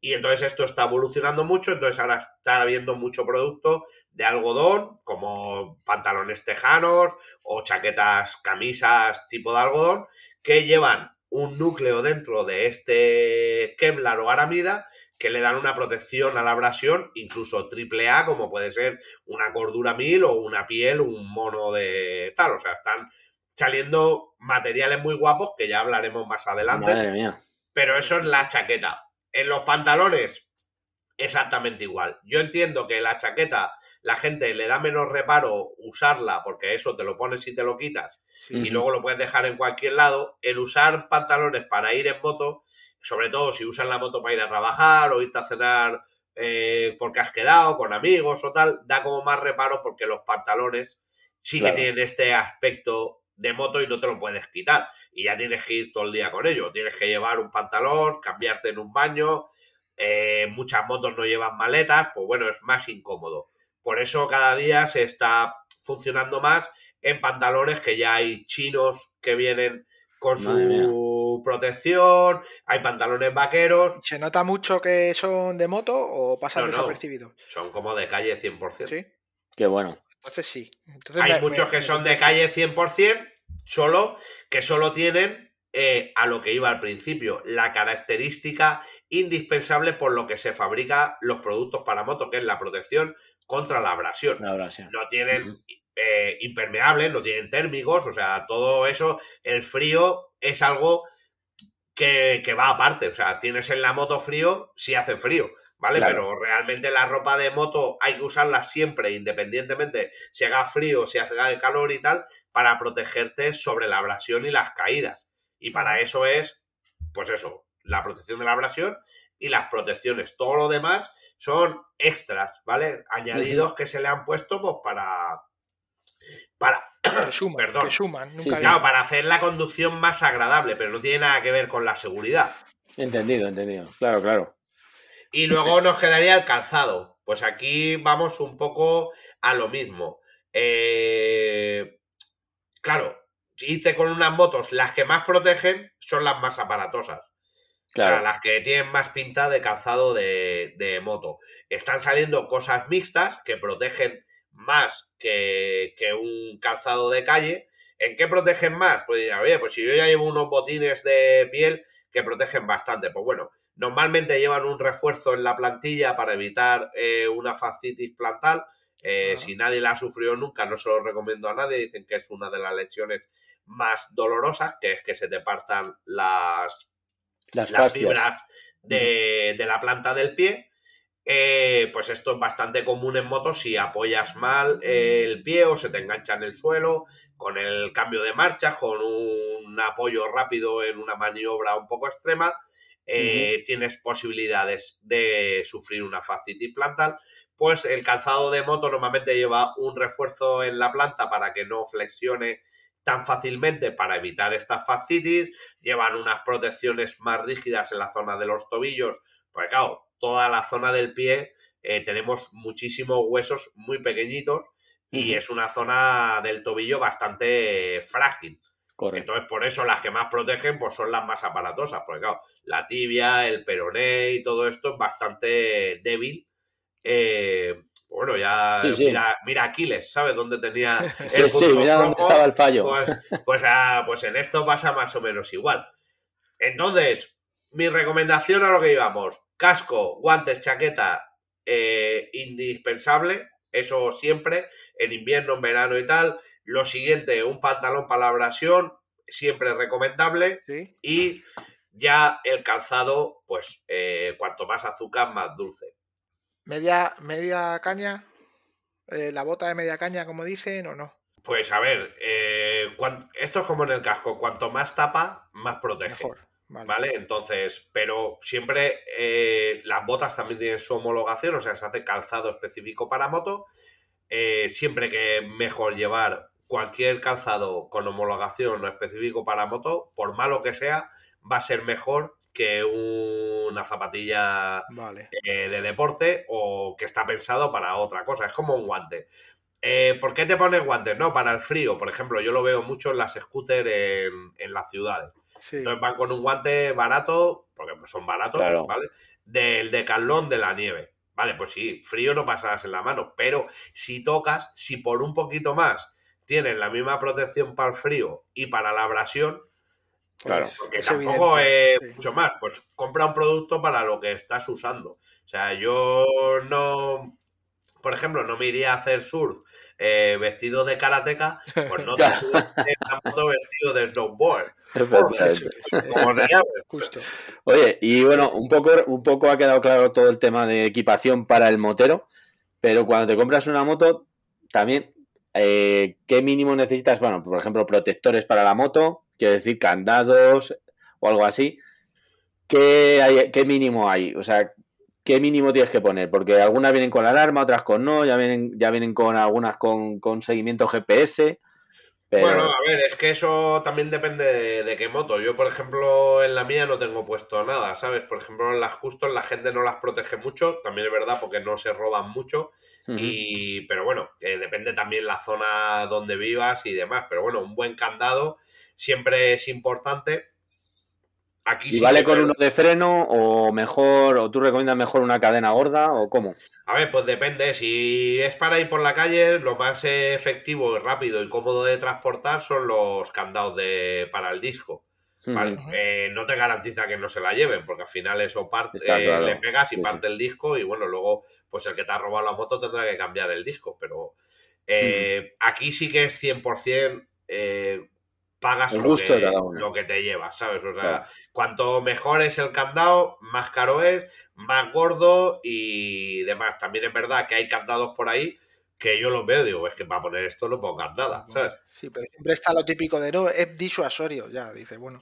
Y entonces esto está evolucionando mucho, entonces ahora está habiendo mucho producto de algodón, como pantalones tejanos o chaquetas, camisas tipo de algodón, que llevan un núcleo dentro de este Kevlar o aramida que le dan una protección a la abrasión, incluso triple A, como puede ser una cordura mil o una piel, un mono de tal. O sea, están saliendo materiales muy guapos que ya hablaremos más adelante. Madre mía. Pero eso es la chaqueta. En los pantalones, exactamente igual. Yo entiendo que la chaqueta, la gente le da menos reparo usarla, porque eso te lo pones y te lo quitas, Sí. y luego lo puedes dejar en cualquier lado. El usar pantalones para ir en moto, sobre todo si usas la moto para ir a trabajar o irte a cenar eh, porque has quedado con amigos o tal, da como más reparo porque los pantalones sí Claro. que tienen este aspecto de moto y no te lo puedes quitar. Y ya tienes que ir todo el día con ello. Tienes que llevar un pantalón, cambiarte en un baño. eh, muchas motos no llevan maletas, pues bueno, es más incómodo. Por eso cada día se está funcionando más en pantalones que ya hay chinos que vienen con su protección, hay pantalones vaqueros, ¿Se nota mucho que son de moto o pasan No, no. desapercibidos? son como de calle 100%. Sí. Qué bueno. Entonces sí. Entonces Hay me- muchos me- que me son de calle 100%, solo que solo tienen eh, a lo que iba al principio, la característica indispensable por lo que se fabrica los productos para moto, que es la protección contra la abrasión. La abrasión. No tienen. Eh, impermeables, no tienen térmicos, o sea, todo eso, el frío es algo que, que va aparte, o sea, tienes en la moto frío si hace frío, ¿vale? Claro. Pero realmente la ropa de moto hay que usarla siempre, independientemente si haga frío, si haga calor y tal, para protegerte sobre la abrasión y las caídas. Y para eso es, pues eso, la protección de la abrasión y las protecciones. Todo lo demás son extras, ¿vale? Añadidos que se le han puesto pues para... Para, Que suman, Perdón. que suman. Sí, Nunca sí. claro, para hacer la conducción más agradable, pero no tiene nada que ver con la seguridad. Entendido, entendido. Claro, claro. Y luego nos quedaría el calzado. Pues aquí vamos un poco a lo mismo. Eh, claro, irte con unas motos, las que más protegen son las más aparatosas. O sea, las que tienen más pinta de calzado de, de moto. Están saliendo cosas mixtas que protegen más que, que un calzado de calle. ¿En qué protegen más? Pues dirán, oye, pues si yo ya llevo unos botines de piel que protegen bastante. Pues bueno, normalmente llevan un refuerzo en la plantilla para evitar eh, una fascitis plantal. Eh. Si nadie la ha sufrido nunca, no se lo recomiendo a nadie. Dicen que es una de las lesiones más dolorosas, que es que se te partan las, Las fibras de, de la planta del pie. Eh, pues esto es bastante común en motos si apoyas mal el pie o se te engancha en el suelo, con el cambio de marcha, con un apoyo rápido en una maniobra un poco extrema, eh, tienes posibilidades de sufrir una fascitis plantal. Pues el calzado de moto normalmente lleva un refuerzo en la planta para que no flexione tan fácilmente para evitar estas fascitis, llevan unas protecciones más rígidas en la zona de los tobillos, porque claro, toda la zona del pie eh, tenemos muchísimos huesos muy pequeñitos y es una zona del tobillo bastante frágil. Correcto. Entonces, por eso las que más protegen pues son las más aparatosas, porque claro, la tibia, el peroné y todo esto es bastante débil. Eh, bueno, ya Sí, sí. Mira, mira Aquiles, ¿sabes dónde tenía el Sí, mira dónde estaba el fallo. Pues, pues, ah, pues en esto pasa más o menos igual. Entonces, mi recomendación a lo que íbamos: casco, guantes, chaqueta, eh, indispensable, eso siempre, en invierno, en verano y tal. Lo siguiente, un pantalón para la abrasión, siempre recomendable. Sí. Y ya el calzado, pues eh, cuanto más azúcar, más dulce. Media, media caña. eh, la bota de media caña, como dicen, o no. Pues a ver, cuan- esto es como en el casco, cuanto más tapa, más protege. Mejor. Vale. ¿Vale? Entonces, pero siempre eh, las botas también tienen su homologación, o sea, se hace calzado específico para moto. Eh, siempre que mejor llevar cualquier calzado con homologación o específico para moto, por malo que sea, va a ser mejor que una zapatilla Vale. eh, de deporte o que está pensado para otra cosa. Es como un guante. Eh, ¿Por qué te pones guantes? No, para el frío. Por ejemplo, yo lo veo mucho en las scooters en, en las ciudades. Sí. Entonces van con un guante barato, porque son baratos, Claro. ¿vale? Del decalón de la nieve. Vale, pues sí, frío no pasarás en la mano, pero si tocas, si por un poquito más tienes la misma protección para el frío y para la abrasión, Claro. Pues, porque es tampoco es sí. mucho más, pues compra un producto para lo que estás usando. O sea, yo no, por ejemplo, no me iría a hacer surf eh, vestido de karateca, pues no te Claro. moto vestido de snowboard. Como justo. Oye, y bueno, un poco, un poco ha quedado claro todo el tema de equipación para el motero, pero cuando te compras una moto, también, eh, ¿qué mínimo necesitas? Bueno, por ejemplo, protectores para la moto, quiero decir, candados o algo así. ¿Qué, hay, qué mínimo hay? O sea, ¿qué mínimo tienes que poner? Porque algunas vienen con alarma, otras con no, ya vienen, ya vienen con algunas con, con seguimiento GPS. Pero, Bueno, a ver, es que eso también depende de, de qué moto. Yo, por ejemplo, en la mía no tengo puesto nada, ¿sabes? Por ejemplo, en las custom la gente no las protege mucho, también es verdad porque no se roban mucho, y pero bueno, depende también la zona donde vivas y demás. Pero bueno, un buen candado siempre es importante. Aquí ¿Y sí vale con uno de freno o mejor, o tú recomiendas mejor una cadena gorda o cómo? A ver, pues depende. Si es para ir por la calle, lo más efectivo, rápido y cómodo de transportar son los candados de para el disco. Eh, no te garantiza que no se la lleven, porque al final eso parte, eh, claro. le pegas y Sí, parte el disco y bueno, luego pues el que te ha robado la moto tendrá que cambiar el disco, pero eh, aquí sí que es 100% eh, pagas El lo de que, cada uno. lo que te llevas, ¿sabes? O sea, Claro. cuanto mejor es el candado, más caro es, más gordo y demás. También es verdad que hay candados por ahí que yo los veo y digo, es que para poner esto no pongas nada, ¿sabes? Sí, pero siempre está lo típico de no, es disuasorio. Ya, dice, bueno.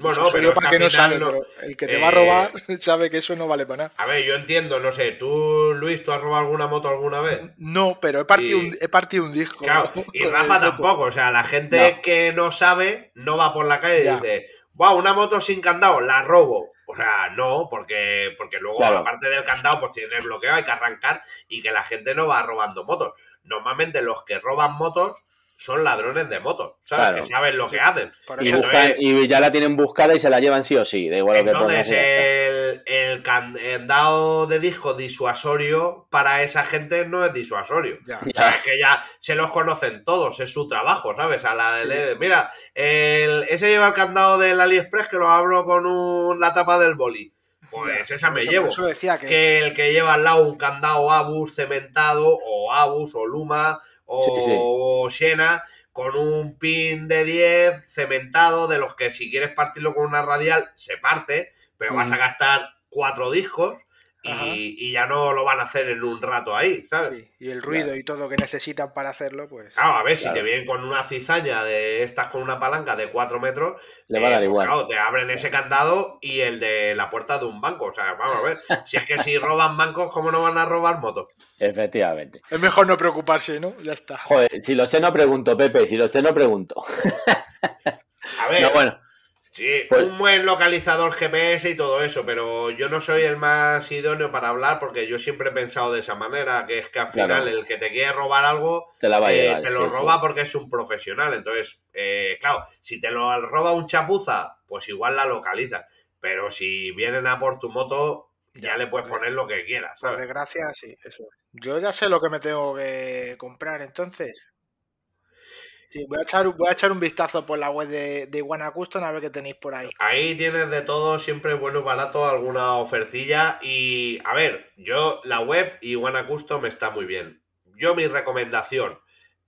Bueno, pero para que no final sale, no- pero el que te eh, va a robar sabe que eso no vale para nada. A ver, yo entiendo, no sé, tú, Luis, ¿tú has robado alguna moto alguna vez? No, pero he partido, Y- un, he partido un disco. Claro, y Rafa chopo. tampoco, o sea, la gente No. que no sabe no va por la calle y Ya. dice, wow, una moto sin candado, la robo. O sea, no, porque, porque luego, Claro. aparte del candado, pues tiene el bloqueo, hay que arrancar y que la gente no va robando motos. Normalmente los que roban motos son ladrones de motos, ¿sabes? Claro. Que saben lo que hacen. Y, buscan, ya la tienen buscada y se la llevan sí o sí, da igual lo que el, el candado de disco disuasorio para esa gente no es disuasorio. Ya. O sea, es que ya se los conocen todos, es su trabajo, ¿sabes? A la de, mira, el, ese lleva el candado del AliExpress que lo abro con un- la tapa del boli. Pues Ya, esa me eso- llevo. eso decía que, Que el que lleva al lado un candado Abus cementado, o Abus, o Luma, o Siena, con un pin de 10 cementado, de los que si quieres partirlo con una radial, se parte, pero vas a Ujú. gastar cuatro discos y, y ya no lo van a hacer en un rato ahí, ¿sabes? sí, y el ruido y todo que necesitan para hacerlo, pues. Claro, a ver, Claro. si te vienen con una cizaña de estas con una palanca de 4 metros, Le va a eh, dar pues igual. claro, te abren ese candado y el de la puerta de un banco. O sea, vamos a ver, si es que si roban bancos, ¿cómo no van a robar motos? Efectivamente. Es mejor no preocuparse, ¿no? Ya está. Joder, si lo sé no pregunto, Pepe, si lo sé no pregunto. A ver, No, bueno, sí, pues- un buen localizador GPS y todo eso, pero yo no soy el más idóneo para hablar porque yo siempre he pensado de esa manera, que es que al Claro. final el que te quiere robar algo te la va a eh, te lo sí. roba porque es un profesional. Entonces, eh, claro, si te lo roba un chapuza, pues igual la localizas. Pero si vienen a por tu moto, ya, Ya, le puedes por poner lo que quieras, Por ¿sabes? desgracia, sí, eso. Yo ya sé lo que me tengo que comprar entonces. Sí, voy a echar, voy a echar un vistazo por la web de, de Iguana Custom a ver qué tenéis por ahí. Ahí tienes de todo, siempre bueno, barato, alguna ofertilla. Y a ver, yo, la web Iguana Custom está muy bien. Yo, mi recomendación,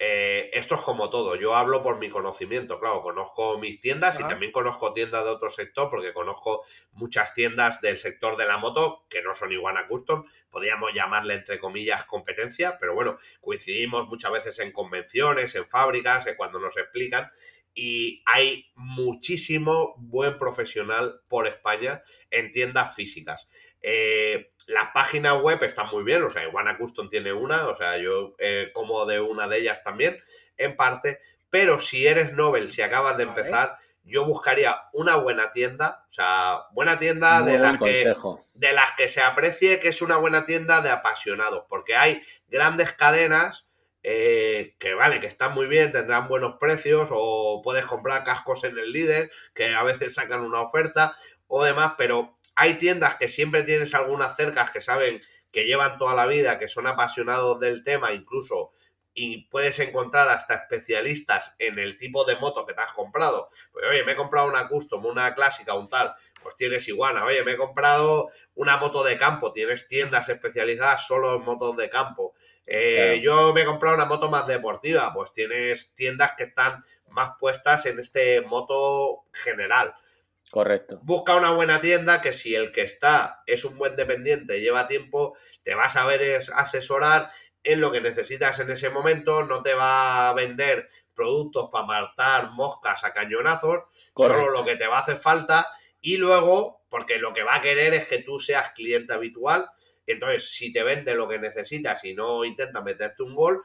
eh, esto es como todo. Yo hablo por mi conocimiento, claro, conozco mis tiendas y también conozco tiendas de otro sector, porque conozco muchas tiendas del sector de la moto que no son Iguana Custom. Podríamos llamarle entre comillas competencia, pero bueno, coincidimos muchas veces en convenciones, en fábricas, en cuando nos explican. Y hay muchísimo buen profesional por España en tiendas físicas. Eh, las páginas web están muy bien, o sea, Iguana Custom tiene una, o sea, yo eh, como de una de ellas también, en parte, pero si eres Nobel, si acabas de empezar, yo buscaría una buena tienda, o sea, buena tienda Muy de las, que, de las que se aprecie que es una buena tienda de apasionados, porque hay grandes cadenas eh, que vale, que están muy bien, tendrán buenos precios, o puedes comprar cascos en el líder, que a veces sacan una oferta, o demás, pero hay tiendas que siempre tienes algunas cercas que saben que llevan toda la vida, que son apasionados del tema, incluso, y puedes encontrar hasta especialistas en el tipo de moto que te has comprado. Pues oye, me he comprado una custom, una clásica, un tal, pues tienes iguana. Oye, me he comprado una moto de campo, tienes tiendas especializadas solo en motos de campo. Eh, Yo me he comprado una moto más deportiva, pues tienes tiendas que están más puestas en este moto general. Correcto. Busca una buena tienda que si el que está es un buen dependiente, lleva tiempo, te va a saber es- asesorar en lo que necesitas en ese momento, no te va a vender productos para matar moscas a cañonazos, Correcto. solo lo que te va a hacer falta y luego, porque lo que va a querer es que tú seas cliente habitual, entonces si te vende lo que necesitas y no intenta meterte un gol,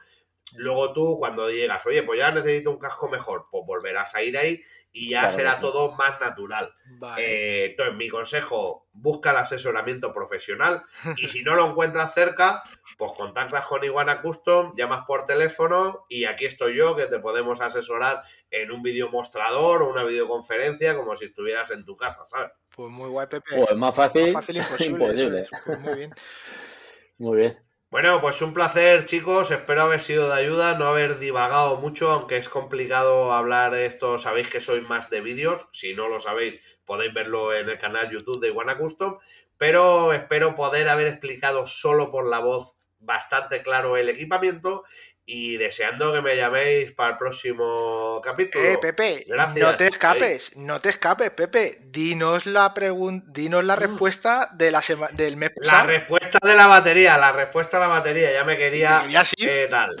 luego tú cuando llegas, oye, pues ya necesito un casco mejor, pues volverás a ir ahí y ya Claro será sí. todo más natural. Vale. Eh, entonces, mi consejo, busca el asesoramiento profesional y si no lo encuentras cerca, pues contactas con Iguana Custom, llamas por teléfono y aquí estoy yo que te podemos asesorar en un vídeo mostrador o una videoconferencia como si estuvieras en tu casa, ¿sabes? Pues muy guay, Pepe. Pues más fácil, Más fácil imposible. Pues muy bien. Muy bien. Bueno, pues un placer, chicos. Espero haber sido de ayuda, no haber divagado mucho, aunque es complicado hablar esto. Sabéis que soy más de vídeos. Si no lo sabéis, podéis verlo en el canal YouTube de Iguana Custom. Pero espero poder haber explicado solo por la voz bastante claro el equipamiento y deseando que me llaméis para el próximo capítulo. Eh, Pepe, Gracias. no te escapes, no te escapes, Pepe. Dinos la dinos la Mm. respuesta de la del mes La pasado. respuesta de la batería, la respuesta de la batería, ya me quería así, ¿Qué tal?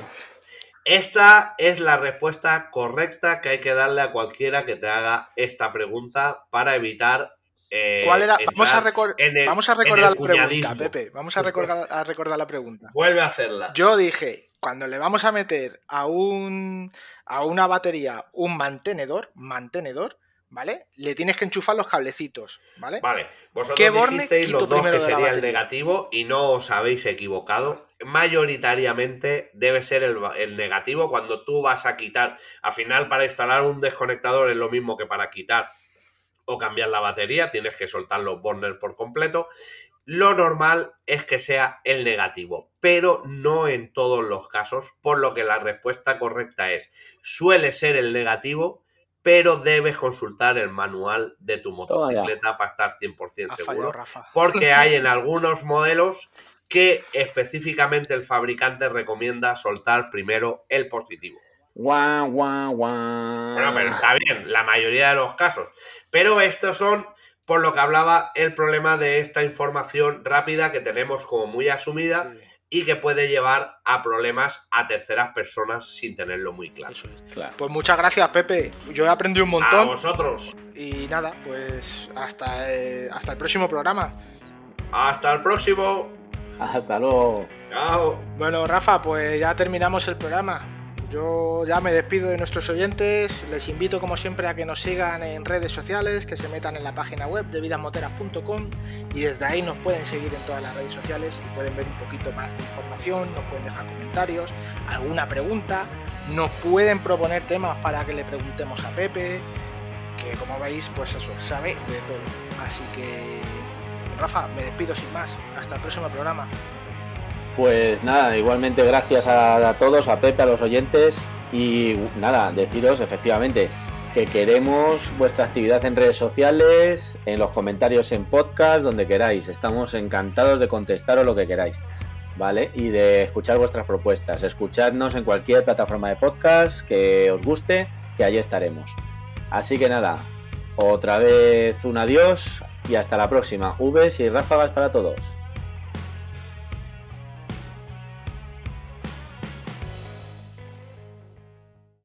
Esta es la respuesta correcta que hay que darle a cualquiera que te haga esta pregunta para evitar. eh, ¿Cuál era? Vamos a, el- vamos a recordar la pregunta. Pepe. Vamos a recordar, a recordar la pregunta. Vuelve a hacerla. Yo dije, cuando le vamos a meter a un a una batería un mantenedor, mantenedor, ¿vale? Le tienes que enchufar los cablecitos, ¿vale? Vale, vosotros ¿Qué borne dijisteis los dos que sería el negativo y no os habéis equivocado. Mayoritariamente debe ser el, el negativo cuando tú vas a quitar. Al final, para instalar un desconectador es lo mismo que para quitar o cambiar la batería, tienes que soltar los burners por completo. Lo normal es que sea el negativo, pero no en todos los casos, por lo que la respuesta correcta es, suele ser el negativo, pero debes consultar el manual de tu motocicleta para estar 100% Ha fallado seguro, Rafa. porque hay en algunos modelos que específicamente el fabricante recomienda soltar primero el positivo. Guau, guau, guau. Bueno, pero está bien, la mayoría de los casos. Pero estos son, por lo que hablaba, el problema de esta información rápida que tenemos como muy asumida Sí, y que puede llevar a problemas a terceras personas sin tenerlo muy claro. eso es. Claro. Pues muchas gracias, Pepe. Yo he aprendido un A montón. vosotros, Y nada, pues hasta, eh, hasta el próximo programa. hasta el próximo. Hasta luego. Chao. Bueno, Rafa, pues ya terminamos el programa. Yo ya me despido de nuestros oyentes. Les invito, como siempre, a que nos sigan en redes sociales, que se metan en la página web de vidasmoteras.com y desde ahí nos pueden seguir en todas las redes sociales y pueden ver un poquito más de información, nos pueden dejar comentarios, alguna pregunta, nos pueden proponer temas para que le preguntemos a Pepe, que como veis, pues eso, sabe de todo. Así que, Rafa, me despido sin más. Hasta el próximo programa. Pues nada, igualmente gracias a, todos, a Pepe, a los oyentes y nada, deciros efectivamente que queremos vuestra actividad en redes sociales, en los comentarios en podcast, donde queráis. Estamos encantados de contestaros lo que queráis. ¿vale? Y de escuchar vuestras propuestas. Escuchadnos en cualquier plataforma de podcast que os guste, que allí estaremos. Así que nada, otra vez un adiós y hasta la próxima. Vs y ráfagas para todos.